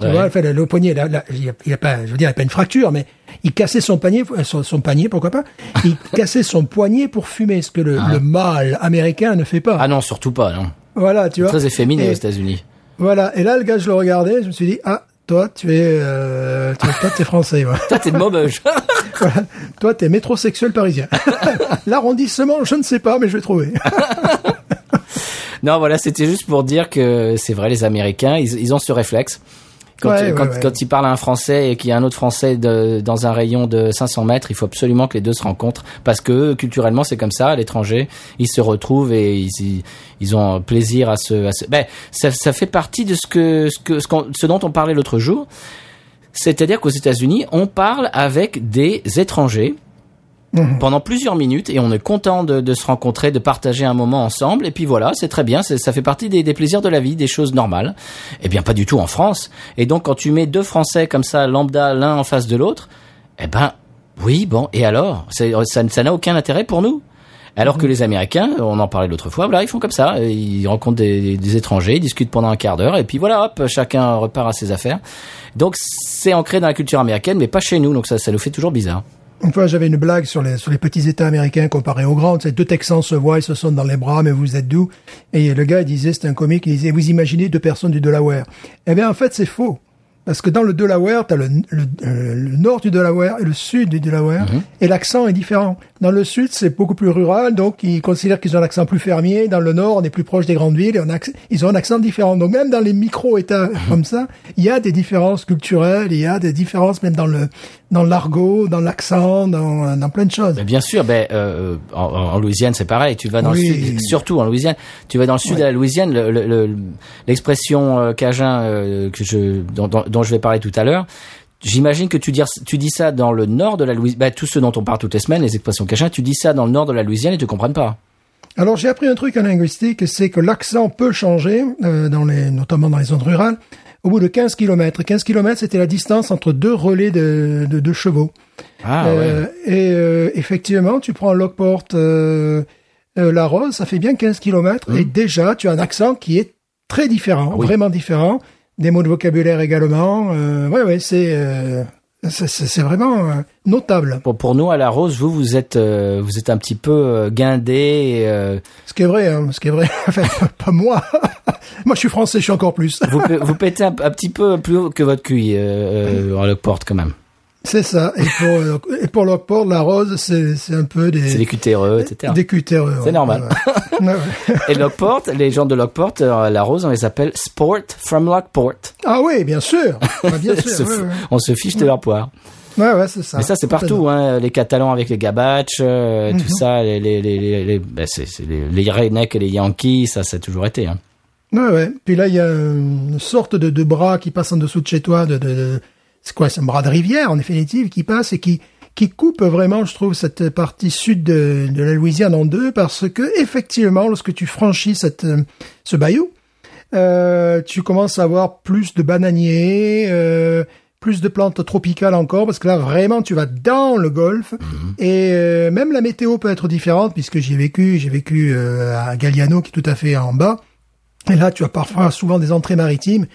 Tu Ouais. vois, enfin, le, le poignet, là, là, il a, il a pas, je veux dire, il a pas une fracture, mais il cassait son panier, euh, son, son panier, pourquoi pas Il (laughs) cassait son poignet pour fumer, ce que le, le mâle américain ne fait pas. ah non surtout pas non Voilà, tu vois. très efféminé aux États-Unis Voilà, et là, le gars, je le regardais, je me suis dit, ah, toi, tu es, euh, toi, toi, t'es français, ouais. toi t'es de (laughs) Maubeuge Voilà. Toi, t'es métrosexuel parisien. (laughs) L'arrondissement, je ne sais pas, mais je vais trouver. non voilà c'était juste pour dire que c'est vrai les Américains ils, ils ont ce réflexe quand, Ouais, quand, ouais. quand ils parlent à un Français et qu'il y a un autre Français de- dans un rayon de 500 mètres, il faut absolument que les deux se rencontrent parce que culturellement c'est comme ça. À l'étranger, ils se retrouvent et ils, ils, ils ont plaisir à se. À se... Ben, ça, ça fait partie de ce que ce que ce, qu'on- ce dont on parlait l'autre jour. C'est-à-dire qu'aux États-Unis, on parle avec des étrangers pendant plusieurs minutes et on est content de, de se rencontrer, de partager un moment ensemble. Et puis voilà, c'est très bien, ça fait partie des, des plaisirs de la vie, des choses normales. Eh bien, pas du tout en France. Et donc, quand tu mets deux Français comme ça, lambda, l'un en face de l'autre, eh ben, oui, bon, et alors? Ça ça n'a aucun intérêt pour nous. Alors que les Américains, on en parlait l'autre fois, voilà, ils font comme ça. Ils rencontrent des, des étrangers, ils discutent pendant un quart d'heure, et puis voilà, hop, chacun repart à ses affaires. Donc, c'est ancré dans la culture américaine, mais pas chez nous, donc ça, ça nous fait toujours bizarre. Une fois, j'avais une blague sur les, sur les petits États américains comparés aux grands. Sais, deux Texans se voient, ils se sont dans les bras, mais vous êtes d'où Et le gars, il disait, c'était un comique, il disait, vous imaginez deux personnes du Delaware. Eh bien, en fait, c'est faux. Parce que dans le Delaware, tu as le, le, euh, le nord du Delaware et le sud du Delaware, et l'accent est différent. Dans le sud, c'est beaucoup plus rural, donc ils considèrent qu'ils ont un accent plus fermier. Dans le nord, on est plus proche des grandes villes, et on a, ils ont un accent différent. Donc même dans les micro-États comme ça, il y a des différences culturelles, il y a des différences même dans le dans l'argot, dans l'accent, dans, dans plein de choses. Mais bien sûr, ben euh, en, en Louisiane c'est pareil. Tu vas dans Oui. le sud, surtout en Louisiane. Tu vas dans le sud de la Louisiane, le- le- le- l'expression euh, cajun euh, que je dont je vais parler tout à l'heure. J'imagine que tu dis, tu dis ça dans le nord de la Louisiane, bah, tout ce dont on parle toutes les semaines, les expressions cachin, tu dis ça dans le nord de la Louisiane et tu comprends pas. Alors j'ai appris un truc en linguistique, c'est que l'accent peut changer, euh, dans les, notamment dans les zones rurales, au bout de 15 km. 15 km, c'était la distance entre deux relais de, de, de chevaux. Ah Euh, ouais. Et euh, effectivement, tu prends Lockport, La Rose, ça fait bien 15 km, et déjà, tu as un accent qui est très différent, oui. vraiment différent. Des mots de vocabulaire également. Euh, ouais, ouais, c'est euh, c'est- vraiment euh, notable. Pour, pour nous à la Rose, vous vous êtes euh, vous êtes un petit peu euh, guindé. Euh, Ce qui est vrai, hein, ce qui est vrai. (laughs) Enfin, pas moi. (laughs) moi, je suis français, je suis encore plus. vous vous pétez un, un petit peu plus haut que votre QI euh, euh, à Lockport quand même. C'est ça. Et (laughs) pour, euh, et pour Lockport, La Rose, c'est un peu des... C'est des cutéreux, etc. Des cutéreux, C'est normal. (laughs) ouais. Et Lockport, les gens de Lockport, euh, la Rose, on les appelle Sport from Lockport. Ah oui, bien sûr. Ah, bien (laughs) sûr. f- Ouais, ouais. On se fiche de leur poire. Ouais, ouais, c'est ça. Mais ça, c'est partout, hein. Les Catalans avec les Gabaches, euh, tout ça, les, les, les, ben, c'est, c'est les, les Rednecks et les Yankees, ça, ça a toujours été, hein. Ouais, ouais. Puis là, il y a une sorte de, de bras qui passe en dessous de chez toi. De, de, de- c'est quoi C'est un bras de rivière, en définitive, qui passe et qui qui coupe vraiment, je trouve, cette partie sud de, de la Louisiane en deux, parce que effectivement, lorsque tu franchis cette ce bayou, euh, tu commences à avoir plus de bananiers, euh, plus de plantes tropicales encore, parce que là, vraiment, tu vas dans le golfe. Et euh, même la météo peut être différente, puisque j'y ai vécu, j'ai vécu euh, à Galliano, qui est tout à fait en bas. Et là, tu as parfois souvent des entrées maritimes.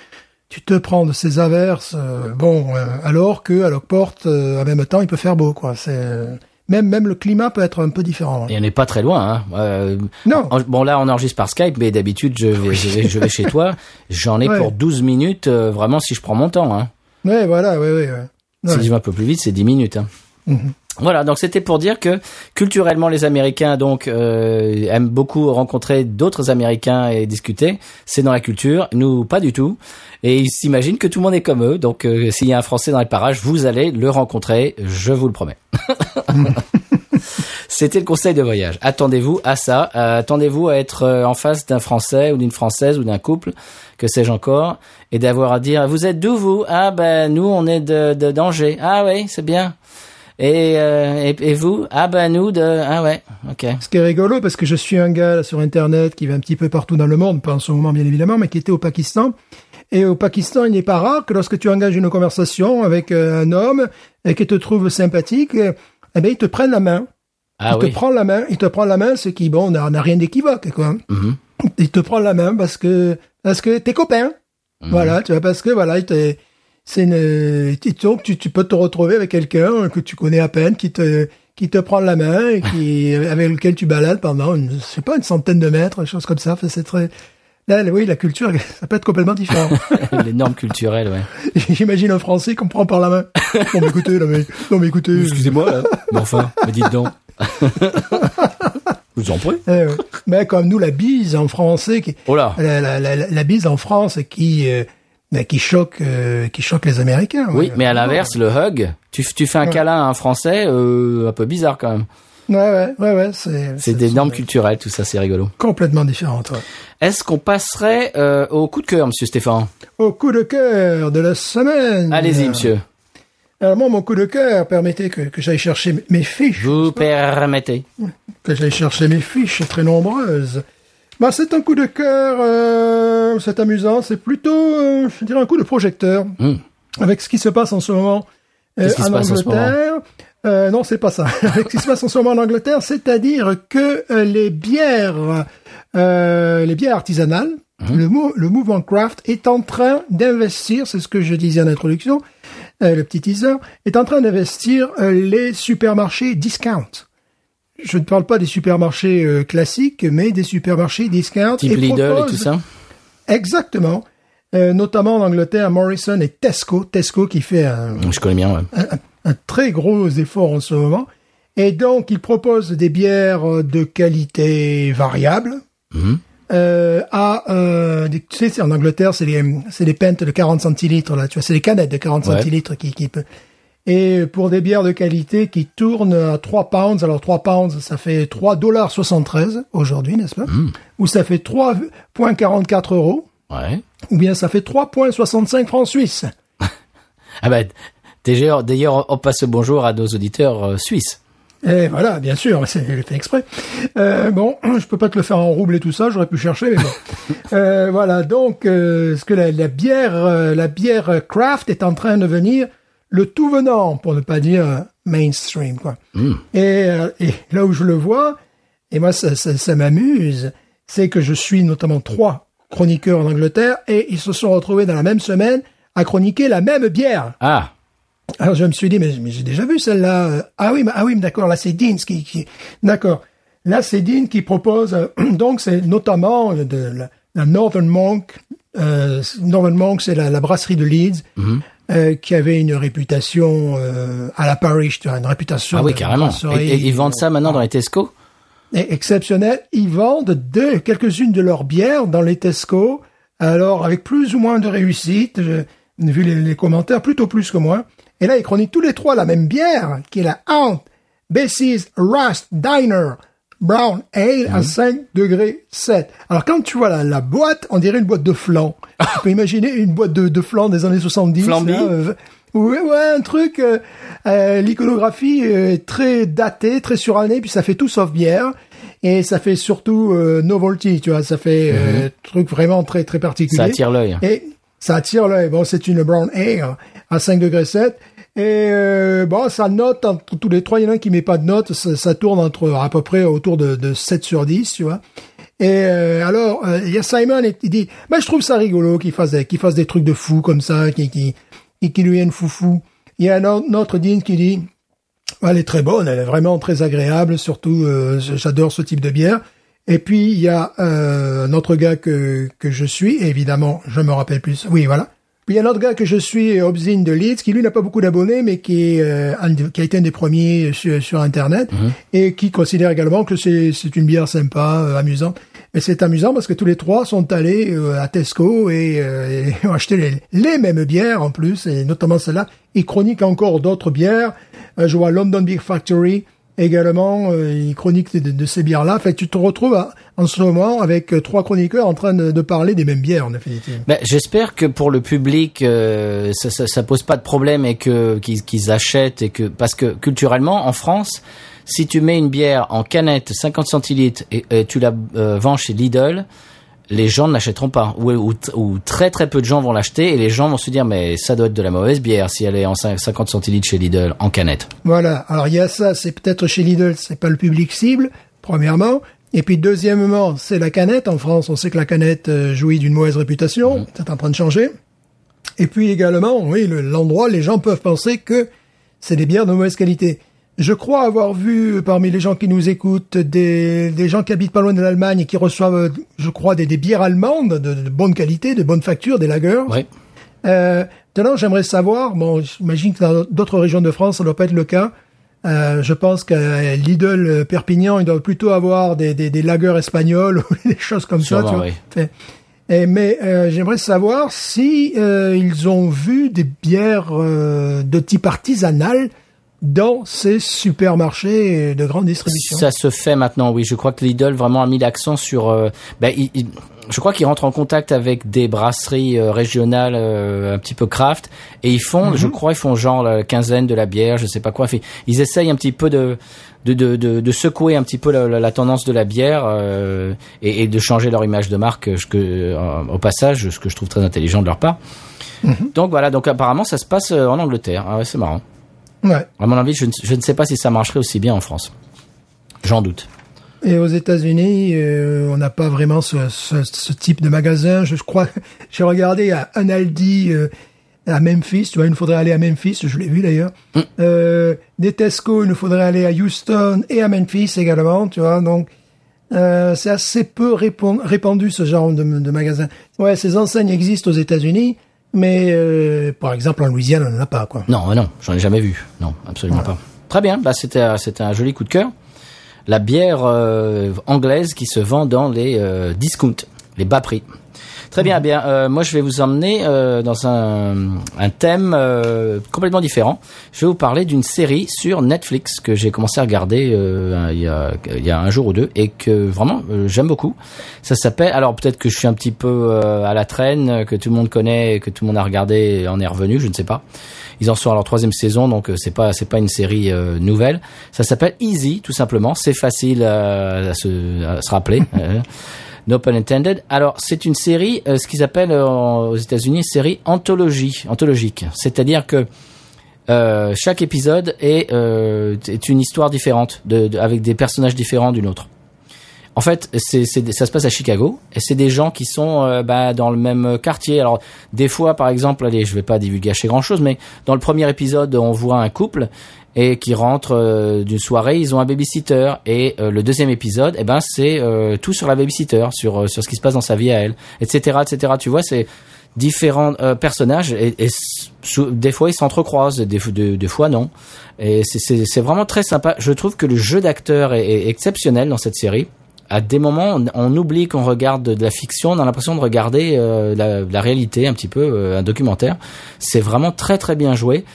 Tu te prends de ces averses, euh, bon, euh, alors que à Lockport, euh, en même temps, il peut faire beau, quoi. C'est même même le climat peut être un peu différent. hein. Et on n'est pas très loin, hein. Non. en- bon, là, on enregistre par Skype, mais d'habitude, je vais, je vais, je vais chez toi. J'en ai Ouais. pour 12 minutes, vraiment, si je prends mon temps, hein. Ouais, voilà, ouais, ouais. ouais. Si Ouais. je vais un peu plus vite, c'est 10 minutes. Hein. Mhm. Voilà, donc c'était pour dire que culturellement les Américains donc euh, aiment beaucoup rencontrer d'autres Américains et discuter. C'est dans la culture, nous pas du tout. Et ils s'imaginent que tout le monde est comme eux. Donc euh, s'il y a un Français dans les parages, vous allez le rencontrer, je vous le promets. (laughs) C'était le conseil de voyage. Attendez-vous à ça. Euh, attendez-vous à être euh, en face d'un Français ou d'une Française ou d'un couple, que sais-je encore, et d'avoir à dire vous êtes d'où vous? Ah ben nous on est de, de d'Angers. Ah oui c'est bien. Et, euh, et et vous? Ah ben nous de ah ouais ok. Ce qui est rigolo, parce que je suis un gars là, sur Internet qui va un petit peu partout dans le monde, pas en ce moment bien évidemment, mais qui était au Pakistan. Et au Pakistan, il n'est pas rare que lorsque tu engages une conversation avec euh, un homme et qu'il te trouve sympathique, eh ben, il te prenne la main. Ah il oui. te prend la main, il te prend la main, ce qui, bon, n'a rien d'équivoque, quoi. Mhm. Il te prend la main parce que, parce que t'es copain. Mhm. Voilà, tu vois, parce que, voilà, il te, c'est une, tu, donc, tu, tu peux te retrouver avec quelqu'un que tu connais à peine, qui te, qui te prend la main et qui, (laughs) avec lequel tu balades pendant, une, je sais pas, une centaine de mètres, des choses comme ça. Enfin, c'est très, là, oui, la culture, (laughs) ça peut être complètement différent. (laughs) Les normes culturelles ouais. J'imagine un Français qu'on prend par la main. Non, mais écoutez, non, mais, non, mais écoutez. Excusez-moi là. Mais enfin, me dites donc. Vous en prie. Ouais. Mais comme nous, la bise en français, qui, Oh là. la, la, la, la bise en France qui, euh, ben, qui choque, euh, qui choque les Américains. Oui, ouais. mais à l'inverse, le hug, tu, tu fais un câlin à un Français, euh, un peu bizarre quand même. Ouais, ouais, ouais, ouais, c'est, C'est des normes culturelles, tout ça, c'est rigolo. complètement différentes. ouais. Est-ce qu'on passerait euh, au coup de cœur, Monsieur Stéphane? Au coup de cœur de la semaine. Allez-y, Monsieur. Alors moi, mon coup de cœur, permettez que, que j'aille chercher mes fiches. Vous permettez. que j'aille chercher mes fiches très nombreuses. Bah, c'est un coup de cœur, euh, c'est amusant, c'est plutôt, euh, je dirais, un coup de projecteur Hmm. avec ce qui se passe en ce moment euh, en ce Angleterre. Euh, non, c'est pas ça. (laughs) avec ce qui se passe en ce moment en Angleterre, c'est-à-dire que les bières, les bières artisanales, Hmm. le, mou- le mouvement craft est en train d'investir, c'est ce que je disais en introduction, le petit teaser, est en train d'investir les supermarchés discount. Je ne parle pas des supermarchés euh, classiques, mais des supermarchés discount. Type et Lidl et propose- tout ça Exactement. Euh, notamment en Angleterre, Morrison et Tesco. Tesco qui fait un, Je connais bien, ouais. un- un très gros effort en ce moment. Et donc, il propose des bières euh, de qualité variable. Mhm. Euh, à euh, tu sais c'est- en Angleterre c'est les c'est les pintes de 40 centilitres là tu vois c'est les canettes de 40 Ouais. centilitres qui qui et pour des bières de qualité qui tournent à 3 pounds alors 3 pounds ça fait 3 dollars 73 aujourd'hui n'est-ce pas ou ça fait 3,44 euros Ouais. ou bien ça fait 3,65 francs suisses (laughs) Ah bah, d'ailleurs, d'ailleurs, on passe le bonjour à nos auditeurs euh, suisses. Et voilà, bien sûr, (laughs) c'est fait exprès. Euh, bon, (clears throat) je peux pas te le faire en rouble et tout ça, j'aurais pu chercher, mais bon. (laughs) Euh, voilà, donc euh, ce que la, la bière, euh, la bière craft est en train de devenir le tout venant, pour ne pas dire euh, mainstream, quoi. Et, euh, et là où je le vois, et moi ça, ça, ça m'amuse, c'est que je suis notamment trois chroniqueurs en Angleterre et ils se sont retrouvés dans la même semaine à chroniquer la même bière. Ah, Alors je me suis dit, mais, mais j'ai déjà vu celle-là. Euh, Ah oui, mais, ah oui, mais d'accord, là c'est Dean qui, qui... d'accord. Là c'est Dean qui propose, euh, (clears throat) donc c'est notamment de la, la Northern Monk. Euh, Northern Monk, c'est la, la brasserie de Leeds. Mhm. Euh, qui avait une réputation euh, à la Parish, tu vois, une réputation ah oui, de carrément. Et, et ils vendent ça maintenant dans les Tesco et exceptionnelle. Ils vendent deux, quelques-unes de leurs bières dans les Tesco. Alors, avec plus ou moins de réussite, je- vu les, les commentaires, plutôt plus que moi. Et là, ils chroniquent tous les trois la même bière, qui est la Aunt Bessie's Rust Diner Brown Ale à 5 degrés 7. Alors, quand tu vois la, la boîte, on dirait une boîte de flan. (laughs) tu peux imaginer une boîte de, de flan des années 70. Flamby là, euh, Ouais, ouais, un truc. euh, euh, L'iconographie est très datée, très surannée, puis ça fait tout sauf bière. Et ça fait surtout euh, novelty, tu vois, ça fait euh, truc vraiment très très particulier. Ça attire l'œil. Et ça attire l'œil. Bon, c'est une brown ale à 5 degrés 7. Et euh, bon, ça note entre tous les trois. Il y en a un qui met pas de note. Ça, ça tourne entre à peu près autour de, de 7 sur 10, tu vois. Et euh, alors, euh, il y a Simon, et il dit, bah, je trouve ça rigolo qu'il fasse, qu'il fasse des trucs de fou comme ça, qui, qui, qui, lui viennent foufou. Il y a un autre, Dean qui dit, elle est très bonne, elle est vraiment très agréable, surtout euh, j'adore ce type de bière. Et puis il y a euh, un autre gars que que je suis, évidemment je me rappelle plus. Oui, voilà. Puis il y a un autre gars que je suis, Obzin de Leeds, qui lui n'a pas beaucoup d'abonnés, mais qui est euh, un de- qui a été un des premiers sur, sur Internet et qui considère également que c'est c'est une bière sympa, euh, amusante. Mais c'est amusant parce que tous les trois sont allés euh, à Tesco et, euh, et (laughs) ont acheté les, les mêmes bières en plus, et notamment celle-là. Ils chroniquent encore d'autres bières. Euh, je vois London Beer Factory également, euh, ils chroniquent de, de ces bières-là. Fait tu te retrouves à- en ce moment avec euh, trois chroniqueurs en train de, de parler des mêmes bières, en définitive. Ben, J'espère que pour le public, euh, ça, ça, ça pose pas de problème et que qu'ils qu'ils achètent et que parce que culturellement en France, si tu mets une bière en canette 50 centilitres et, et tu la euh, vends chez Lidl, les gens ne l'achèteront pas ou, ou, ou très très peu de gens vont l'acheter et les gens vont se dire mais ça doit être de la mauvaise bière si elle est en 5 50 centilitres chez Lidl en canette. Voilà. Alors il y a ça, c'est peut-être chez Lidl, c'est pas le public cible, premièrement. Et puis deuxièmement, c'est la canette. En France, on sait que la canette euh, jouit d'une mauvaise réputation. C'est en train de changer. Et puis également, oui, le- l'endroit, les gens peuvent penser que c'est des bières de mauvaise qualité. Je crois avoir vu parmi les gens qui nous écoutent des, des gens qui habitent pas loin de l'Allemagne et qui reçoivent, euh, je crois, des, des bières allemandes de, de bonne qualité, de bonne facture, des lagers. Oui. Euh, maintenant, j'aimerais savoir, bon, j'imagine que dans d'autres régions de France, ça doit pas être le cas. Euh, je pense qu'à Lidl euh, Perpignan, ils doivent plutôt avoir des, des, des lagers espagnols ou (laughs) des choses comme ça. Sûrement, Tu vois. oui. Et, mais euh, j'aimerais savoir si euh, ils ont vu des bières euh, de type artisanal dans ces supermarchés de grande distribution. Ça se fait maintenant, oui. Je crois que Lidl vraiment a mis l'accent sur. euh, ben, il- il- je crois qu'ils rentrent en contact avec des brasseries euh, régionales euh, un petit peu craft et ils font, je crois, ils font genre la quinzaine de la bière, je sais pas quoi. Enfin, ils essayent un petit peu de de, de, de, de secouer un petit peu la, la- la tendance de la bière euh, et, et de changer leur image de marque, ce que, euh, au passage, ce que je trouve très intelligent de leur part. Donc voilà, donc apparemment ça se passe en Angleterre. Ah ouais, c'est marrant. Ouais. À mon avis, je ne, je ne sais pas si ça marcherait aussi bien en France. J'en doute. Et aux États-Unis, euh, on n'a pas vraiment ce, ce, ce type de magasin. Je, je crois, (laughs) j'ai regardé à un Aldi euh, à Memphis. Tu vois, il nous faudrait aller à Memphis. Je l'ai vu d'ailleurs. Euh, des Tesco, il nous faudrait aller à Houston et à Memphis également. Tu vois, donc c'est assez peu répandu ce genre de, de magasin. Ouais, ces enseignes existent aux États-Unis, mais euh, par exemple en Louisiane, on n'en a pas quoi. Non, non, j'en ai jamais vu. Non, absolument pas. Très bien, bah c'était c'était un joli coup de cœur. La bière euh, anglaise qui se vend dans les euh, discounts. les bas prix. Très bien, bien. Euh, moi, je vais vous emmener euh, dans un, un thème euh, complètement différent. Je vais vous parler d'une série sur Netflix que j'ai commencé à regarder euh, il, y a, il y a un jour ou deux et que vraiment euh, j'aime beaucoup. Ça s'appelle. Alors peut-être que je suis un petit peu euh, à la traîne, que tout le monde connaît, que tout le monde a regardé et en est revenu, je ne sais pas. Ils en sont à leur troisième saison, donc euh, c'est pas c'est pas une série euh, nouvelle. Ça s'appelle Easy, tout simplement. C'est facile euh, à, se, à se rappeler. (laughs) No pun intended. Alors, c'est une série, euh, ce qu'ils appellent euh, aux États-Unis, série anthologie, anthologique. C'est-à-dire que euh, chaque épisode est, euh, est une histoire différente, de, de- avec des personnages différents d'une autre. En fait, c'est, ça se passe à Chicago et c'est des gens qui sont euh, bah, dans le même quartier. Alors, des fois, par exemple, allez, je vais pas divulgacher grand-chose, mais dans le premier épisode, on voit un couple et qui rentre euh, d'une soirée, ils ont un babysitter et euh, le deuxième épisode, eh ben c'est euh, tout sur la babysitter, sur sur ce qui se passe dans sa vie à elle, etc., etc. Tu vois, c'est différents personnages et, et des fois ils s'entrecroisent, des, f- de- des fois non. Et c'est- vraiment très sympa. Je trouve que le jeu d'acteur est exceptionnel dans cette série. À des moments, on, oublie qu'on regarde de, la fiction, on a l'impression de regarder euh, la, la réalité, un petit peu euh, un documentaire. C'est vraiment très très bien joué.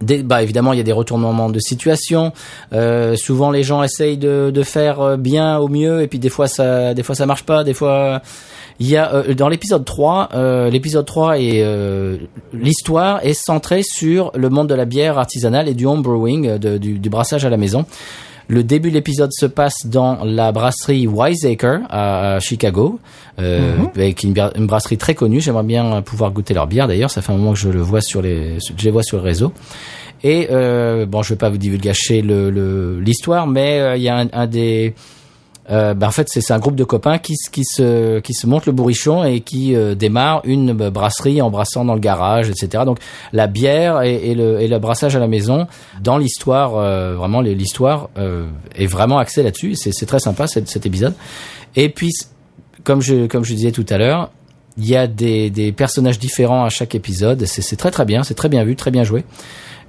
Des, bah évidemment, il y a des retournements de situation. Euh, souvent, les gens essayent de, de faire euh, bien au mieux, et puis des fois ça, des fois ça marche pas. Des fois, il y a euh, dans l'épisode 3, euh, l'épisode 3 est euh, l'histoire est centrée sur le monde de la bière artisanale et du home brewing, euh, de- du, du brassage à la maison. Le début de l'épisode se passe dans la brasserie Wiseacre à Chicago, euh, avec une, brasserie très connue. J'aimerais bien pouvoir goûter leur bière. D'ailleurs, ça fait un moment que je le vois sur les, je les vois sur le réseau. Et euh, bon, je vais pas vous divulgacher le le- l'histoire, mais euh, il y a un, un des euh, ben en fait, c'est un groupe de copains qui, se- qui monte le bourrichon et qui euh, démarre une euh, brasserie en brassant dans le garage, etc. Donc la bière et, le brassage à la maison dans l'histoire, euh, vraiment l'histoire est vraiment axée là-dessus. C'est très sympa cet, cet épisode. Et puis comme je disais tout à l'heure, il y a des des personnages différents à chaque épisode. C'est très très bien, c'est très bien vu, très bien joué.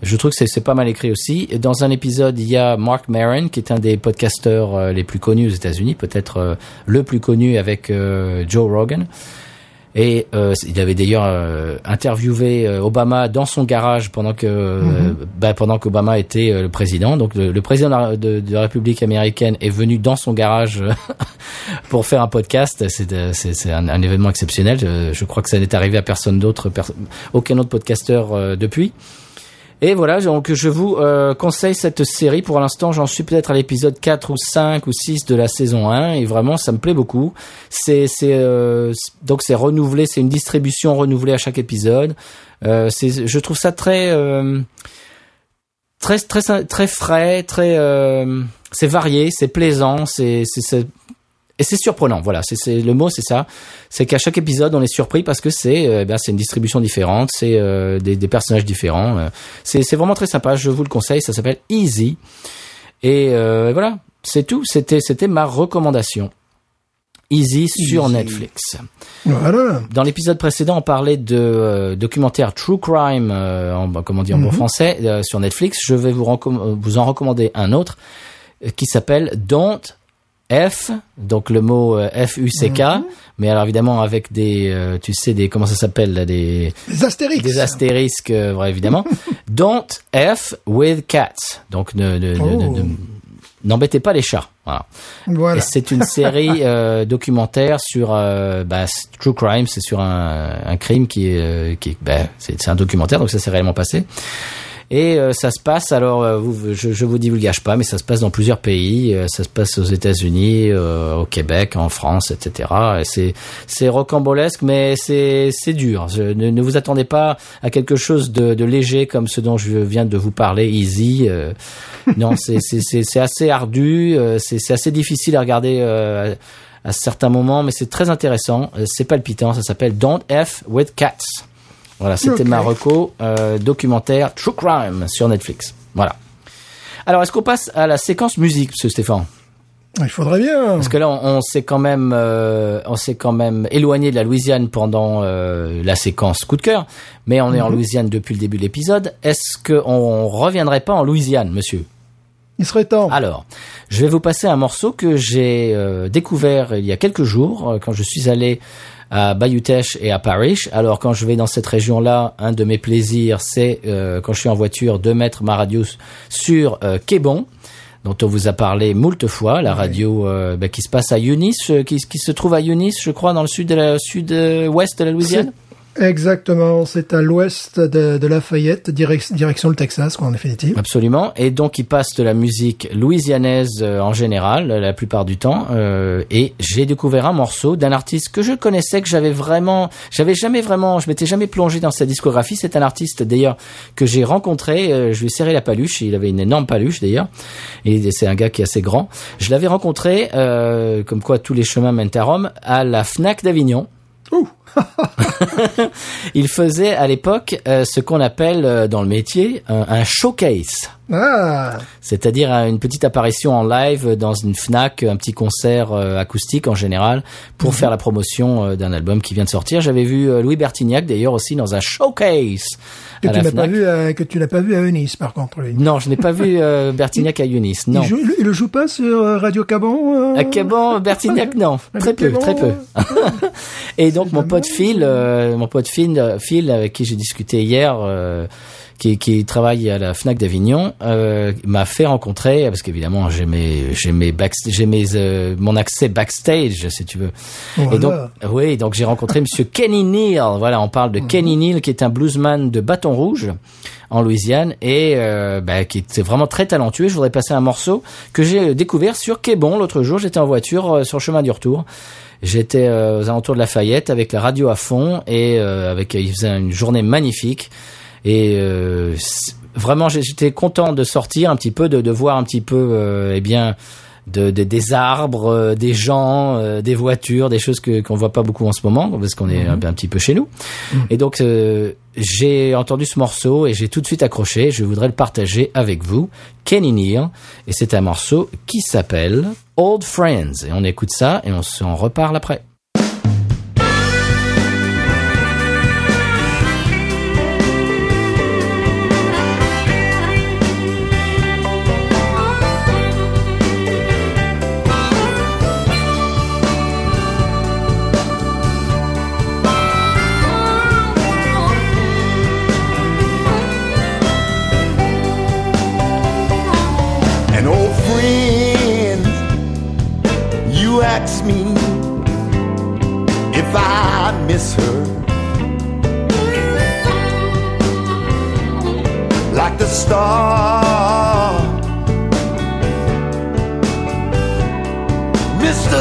Je trouve que c'est- pas mal écrit aussi. Dans un épisode, il y a Mark Maron, qui est un des podcasteurs euh, les plus connus aux États-Unis, peut-être euh, le plus connu avec euh, Joe Rogan. Et euh, il avait d'ailleurs euh, interviewé euh, Obama dans son garage pendant que euh, bah, pendant qu'Obama était le président. Donc le, le président de la, de- de la République américaine est venu dans son garage (laughs) pour faire un podcast. C'est un, un événement exceptionnel. Je, je crois que ça n'est arrivé à personne d'autre, aucun autre podcasteur depuis. Et voilà, donc je vous euh, conseille cette série. Pour l'instant, j'en suis peut-être à l'épisode 4 ou 5 ou 6 de la saison 1 et vraiment ça me plaît beaucoup. C'est euh, donc c'est renouvelé, c'est une distribution renouvelée à chaque épisode. Euh, je trouve ça très euh, très très très frais, très euh, c'est varié, c'est plaisant, c'est- et c'est surprenant, voilà, c'est le mot, c'est ça. C'est qu'à chaque épisode, on est surpris parce que c'est euh, ben, c'est une distribution différente, c'est euh, des, des personnages différents. euh. c'est vraiment très sympa. Je vous le conseille. Ça s'appelle Easy. Et voilà, c'est tout. C'était c'était ma recommandation. Easy sur Easy. Netflix. Voilà. Dans l'épisode précédent, on parlait de documentaire True Crime, en, bah, comment dire en bon Mhm. français, sur Netflix. Je vais vous, vous en recommander un autre qui s'appelle Don't F, donc le mot euh, F-U-C-K, mais alors évidemment avec des, euh, tu sais, des, comment ça s'appelle, là, des, Les Astérix. des astérisques, euh, ouais, évidemment. (laughs) Don't F with cats. Donc ne, ne, ne- Oh. ne- n'embêtez pas les chats. Voilà. Voilà. C'est une série (laughs) euh, documentaire sur bah, true crime, c'est sur un, un crime qui est, qui bah, c'est c'est un documentaire, donc ça s'est réellement passé. Et euh, ça se passe, alors euh, vous, je, je vous divulgage pas, mais ça se passe dans plusieurs pays. euh, ça se passe aux États-Unis, euh, au Québec, en France, etc. Et c'est c'est rocambolesque, mais c'est c'est dur. Je, ne, ne vous attendez pas à quelque chose de, de léger comme ce dont je viens de vous parler, easy. euh, non, c'est (laughs) c'est c'est assez ardu, euh, c'est c'est assez difficile à regarder. euh, à certains moments, mais c'est très intéressant, c'est palpitant, ça s'appelle Don't F with Cats. Voilà, c'était Ok. ma reco euh, documentaire True Crime sur Netflix. Voilà. Alors, est-ce qu'on passe à la séquence musique, monsieur Stéphane? Il faudrait bien. Parce que là, on, on s'est quand même, euh, on s'est quand même éloigné de la Louisiane pendant euh, la séquence coup de cœur, mais on est en Louisiane depuis le début de l'épisode. Est-ce qu'on reviendrait pas en Louisiane, monsieur? Il serait temps. Alors, je vais vous passer un morceau que j'ai euh, découvert il y a quelques jours quand je suis allé à Bayutech et à Paris. Alors quand je vais dans cette région-là, un de mes plaisirs, c'est euh, quand je suis en voiture de mettre ma radio sur euh, Québon dont on vous a parlé moult fois, la radio euh, bah, qui se passe à Eunice, euh, qui, qui se trouve à Eunice, je crois, dans le sud de la sud-ouest de la Louisiane? Exactement, c'est à l'ouest de, de Lafayette, direc- direction le Texas, quoi, en définitive. Absolument. Et donc, il passe de la musique louisianaise euh, en général, euh, la plupart du temps. euh, et j'ai découvert un morceau d'un artiste que je connaissais, que j'avais vraiment, j'avais jamais vraiment, je m'étais jamais plongé dans sa discographie. C'est un artiste d'ailleurs que j'ai rencontré. euh, je lui ai serré la paluche. Il avait une énorme paluche d'ailleurs. Et c'est un gars qui est assez grand. Je l'avais rencontré, euh, comme quoi tous les chemins mènent à Rome, à la Fnac d'Avignon. (laughs) Il faisait à l'époque euh, ce qu'on appelle euh, dans le métier un- un showcase. Ah, C'est-à-dire euh, une petite apparition en live dans une Fnac, un petit concert acoustique en général, pour faire la promotion d'un album qui vient de sortir. J'avais vu Louis Bertignac d'ailleurs aussi dans un showcase que à tu n'as pas vu, à, que tu n'as pas vu à Eunice, par contre. lui. Non, je n'ai pas vu euh, Bertignac à Eunice. Non. Il, joue, il, le joue pas sur euh, Radio Cabon euh À Caban, (laughs) Bertignac, non, très peu, Caban, très peu. euh, (laughs) Et donc mon pote. Phil, euh, mon pote Phil, euh, Phil avec qui j'ai discuté hier, euh, qui, qui travaille à la Fnac d'Avignon, euh, m'a fait rencontrer parce qu'évidemment j'ai mes j'ai mes back- j'ai mes euh, mon accès backstage si tu veux. Voilà. Et donc oui, donc j'ai rencontré Monsieur (laughs) Kenny Neal. Voilà, on parle de Kenny Neal qui est un bluesman de Bâton Rouge en Louisiane et euh, bah, qui est vraiment très talentueux. Je voudrais passer un morceau que j'ai découvert sur Québon l'autre jour. J'étais en voiture euh, sur le chemin du retour. J'étais euh, aux alentours de Lafayette avec la radio à fond et euh, avec il faisait une journée magnifique et euh, vraiment j'étais content de sortir un petit peu de, de voir un petit peu euh, eh bien de, de- des arbres, euh, des gens, euh, des voitures, des choses que qu'on voit pas beaucoup en ce moment parce qu'on est un, un petit peu chez nous. Et donc euh, j'ai entendu ce morceau et j'ai tout de suite accroché. Je voudrais le partager avec vous, Kenny Neal, et c'est un morceau qui s'appelle Old Friends. Et on écoute ça et on s'en reparle après.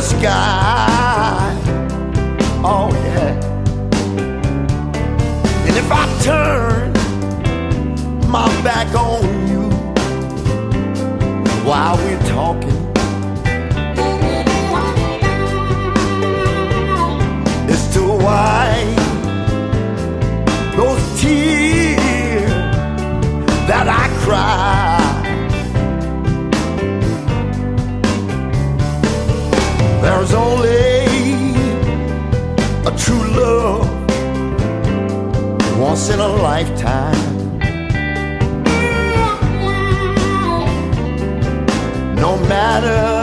Sky. Oh, yeah. And if I turn my back on you, while we're talking. Once in a lifetime. no matter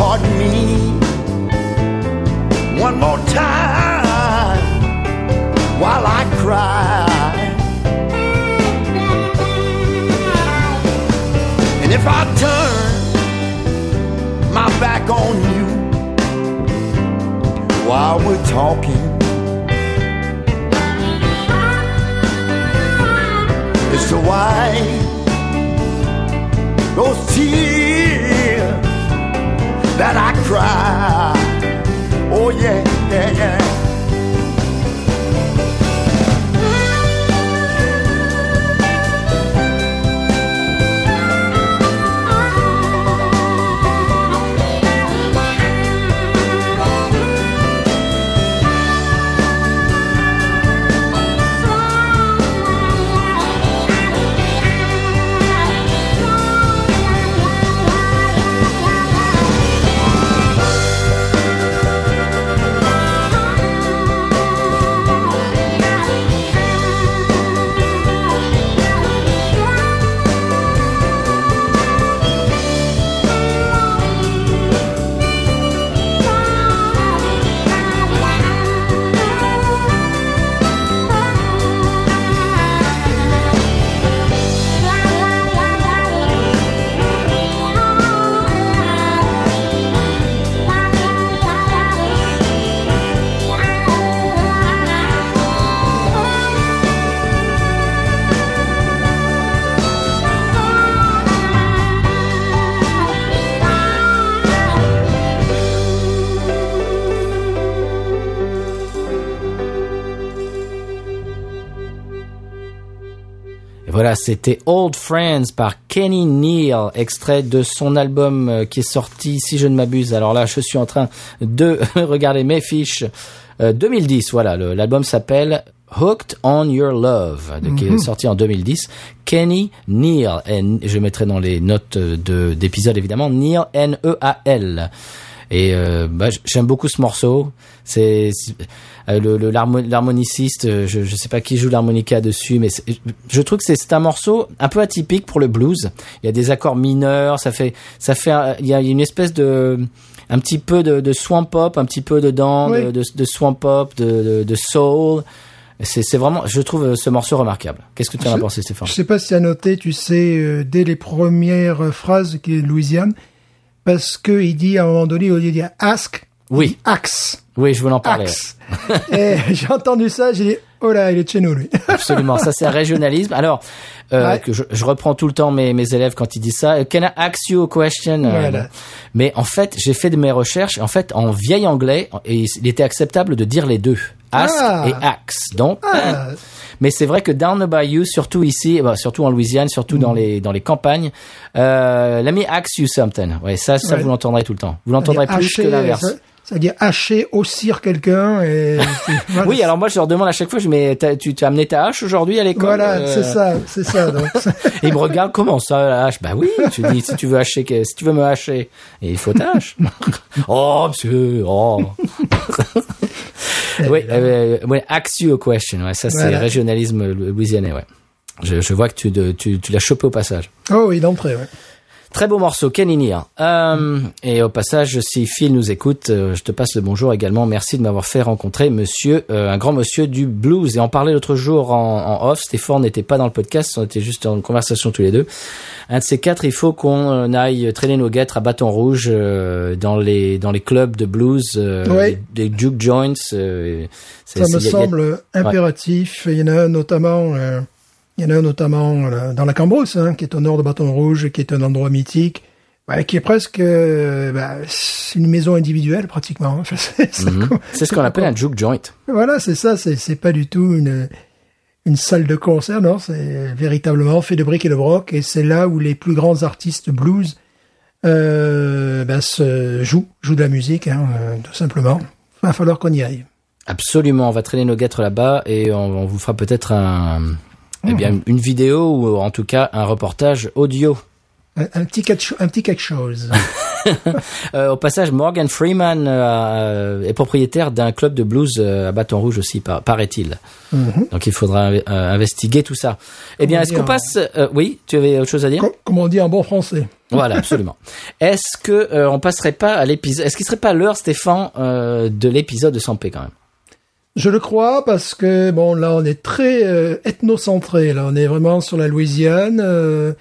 Pardon me one more time while I cry. And if I turn my back on you while we're talking, it's to those tears that I cry. Oh yeah, yeah, yeah. Voilà, c'était Old Friends par Kenny Neal, extrait de son album euh, qui est sorti, si je ne m'abuse. Alors là, je suis en train de (laughs) regarder mes fiches. Euh, 2010, voilà, le- l'album s'appelle Hooked on Your Love, de- qui est sorti en 2010. Kenny Neal, N- je mettrai dans les notes euh, de d'épisode évidemment, Neal N-E-A-L. Et euh, bah, j'aime beaucoup ce morceau. C'est euh, le le- l'harmo- l'harmoniciste, euh, je je sais pas qui joue l'harmonica dessus, mais je trouve que c'est c'est un morceau un peu atypique pour le blues. Il y a des accords mineurs, ça fait ça fait il y a une espèce de un petit peu de, de swamp pop, un petit peu dedans, Oui. de, de, de swamp pop, de, de, de soul. C'est c'est vraiment, je trouve ce morceau remarquable. Qu'est-ce que tu en as pensé, Stéphane? Je sais pas si à noter, tu sais, euh, dès les premières phrases qui est Louisiane, parce que il dit à un moment donné, au lieu de dire ask, Oui. il dit axe. Oui, je voulais en parler. Axe. (laughs) Et j'ai entendu ça, j'ai dit, oh là, il est de chez nous, lui. (laughs) Absolument, ça c'est un régionalisme. Alors, euh, Ouais. que je, je reprends tout le temps mes, mes élèves quand ils disent ça. Can I ask you a question? Euh, Voilà. Mais en fait, j'ai fait de mes recherches. En fait, en vieil anglais, et il était acceptable de dire les deux, ask Ah. et axe. Donc, Ah, mais c'est vrai que down the bayou, surtout ici, bah, surtout en Louisiane, surtout Mm. dans les dans les campagnes, euh, let me ask you something. Ouais, ça, ça Ouais. vous l'entendrez tout le temps. Vous l'entendrez plus que l'inverse. ça- C'est-à-dire hacher, haussir quelqu'un et... (laughs) voilà. Oui, alors moi je leur demande à chaque fois, je dis, mais t'as- tu t'as amené ta hache aujourd'hui à l'école Voilà, Euh, c'est ça, c'est ça. Donc, (laughs) Et il me regarde, comment ça, la hache? Bah oui, tu dis, si tu veux hacher, si tu veux me hacher, et il faut ta hache. (laughs) oh, monsieur, oh. Oui, euh, ouais, ask you a question, ouais, ça c'est Voilà. régionalisme louisianais, ouais. Je, je vois que tu, de- tu, tu l'as chopé au passage. oh oui, d'entrée, ouais. Très beau morceau, Kenny Neal. Euh, et au passage, si Phil nous écoute, euh, je te passe le bonjour également. Merci de m'avoir fait rencontrer monsieur, euh, un grand monsieur du blues. Et on parlait l'autre jour en, en off. Stéphane n'était pas dans le podcast, on était juste en conversation tous les deux. Un de ces quatre, il faut qu'on aille traîner nos guêtres à bâton rouge euh, dans les dans les clubs de blues, euh, Oui. des, des juke joints. euh, Ça me a- semble impératif. Il y en a notamment, euh, il y en a un notamment euh, dans la Cambrousse, hein, qui est au nord de Bâton Rouge, qui est un endroit mythique, qui est presque euh, bah, une maison individuelle pratiquement. Enfin, (laughs) c'est ça, Mhm. C'est ce qu'on appelle un juke joint. Voilà, c'est ça. C'est c'est pas du tout une une salle de concert, non. C'est véritablement fait de briques et de broc, et c'est là où les plus grands artistes blues euh, bah, se jouent, jouent de la musique, hein, euh, tout simplement. Il va falloir qu'on y aille. Absolument, on va traîner nos guêtres là-bas et on, on vous fera peut-être un, eh bien, une vidéo ou en tout cas un reportage audio. Un, un petit quelque, cho- un petit quelque chose. (laughs) Euh, au passage, Morgan Freeman euh, est propriétaire d'un club de blues euh, à Bâton Rouge aussi, par- paraît-il. Donc il faudra euh, investiguer tout ça. Eh bien, est-ce qu'on passe euh, Oui, tu avais autre chose à dire? Com- comme on dit en bon français? Voilà, absolument. (laughs) Est-ce que euh, on passerait pas à l'épisode Est-ce qu'il serait pas l'heure, Stéphane, euh, de l'épisode de Sampé quand même? Je le crois parce que bon là on est très euh, ethnocentré là on est vraiment sur la Louisiane. euh,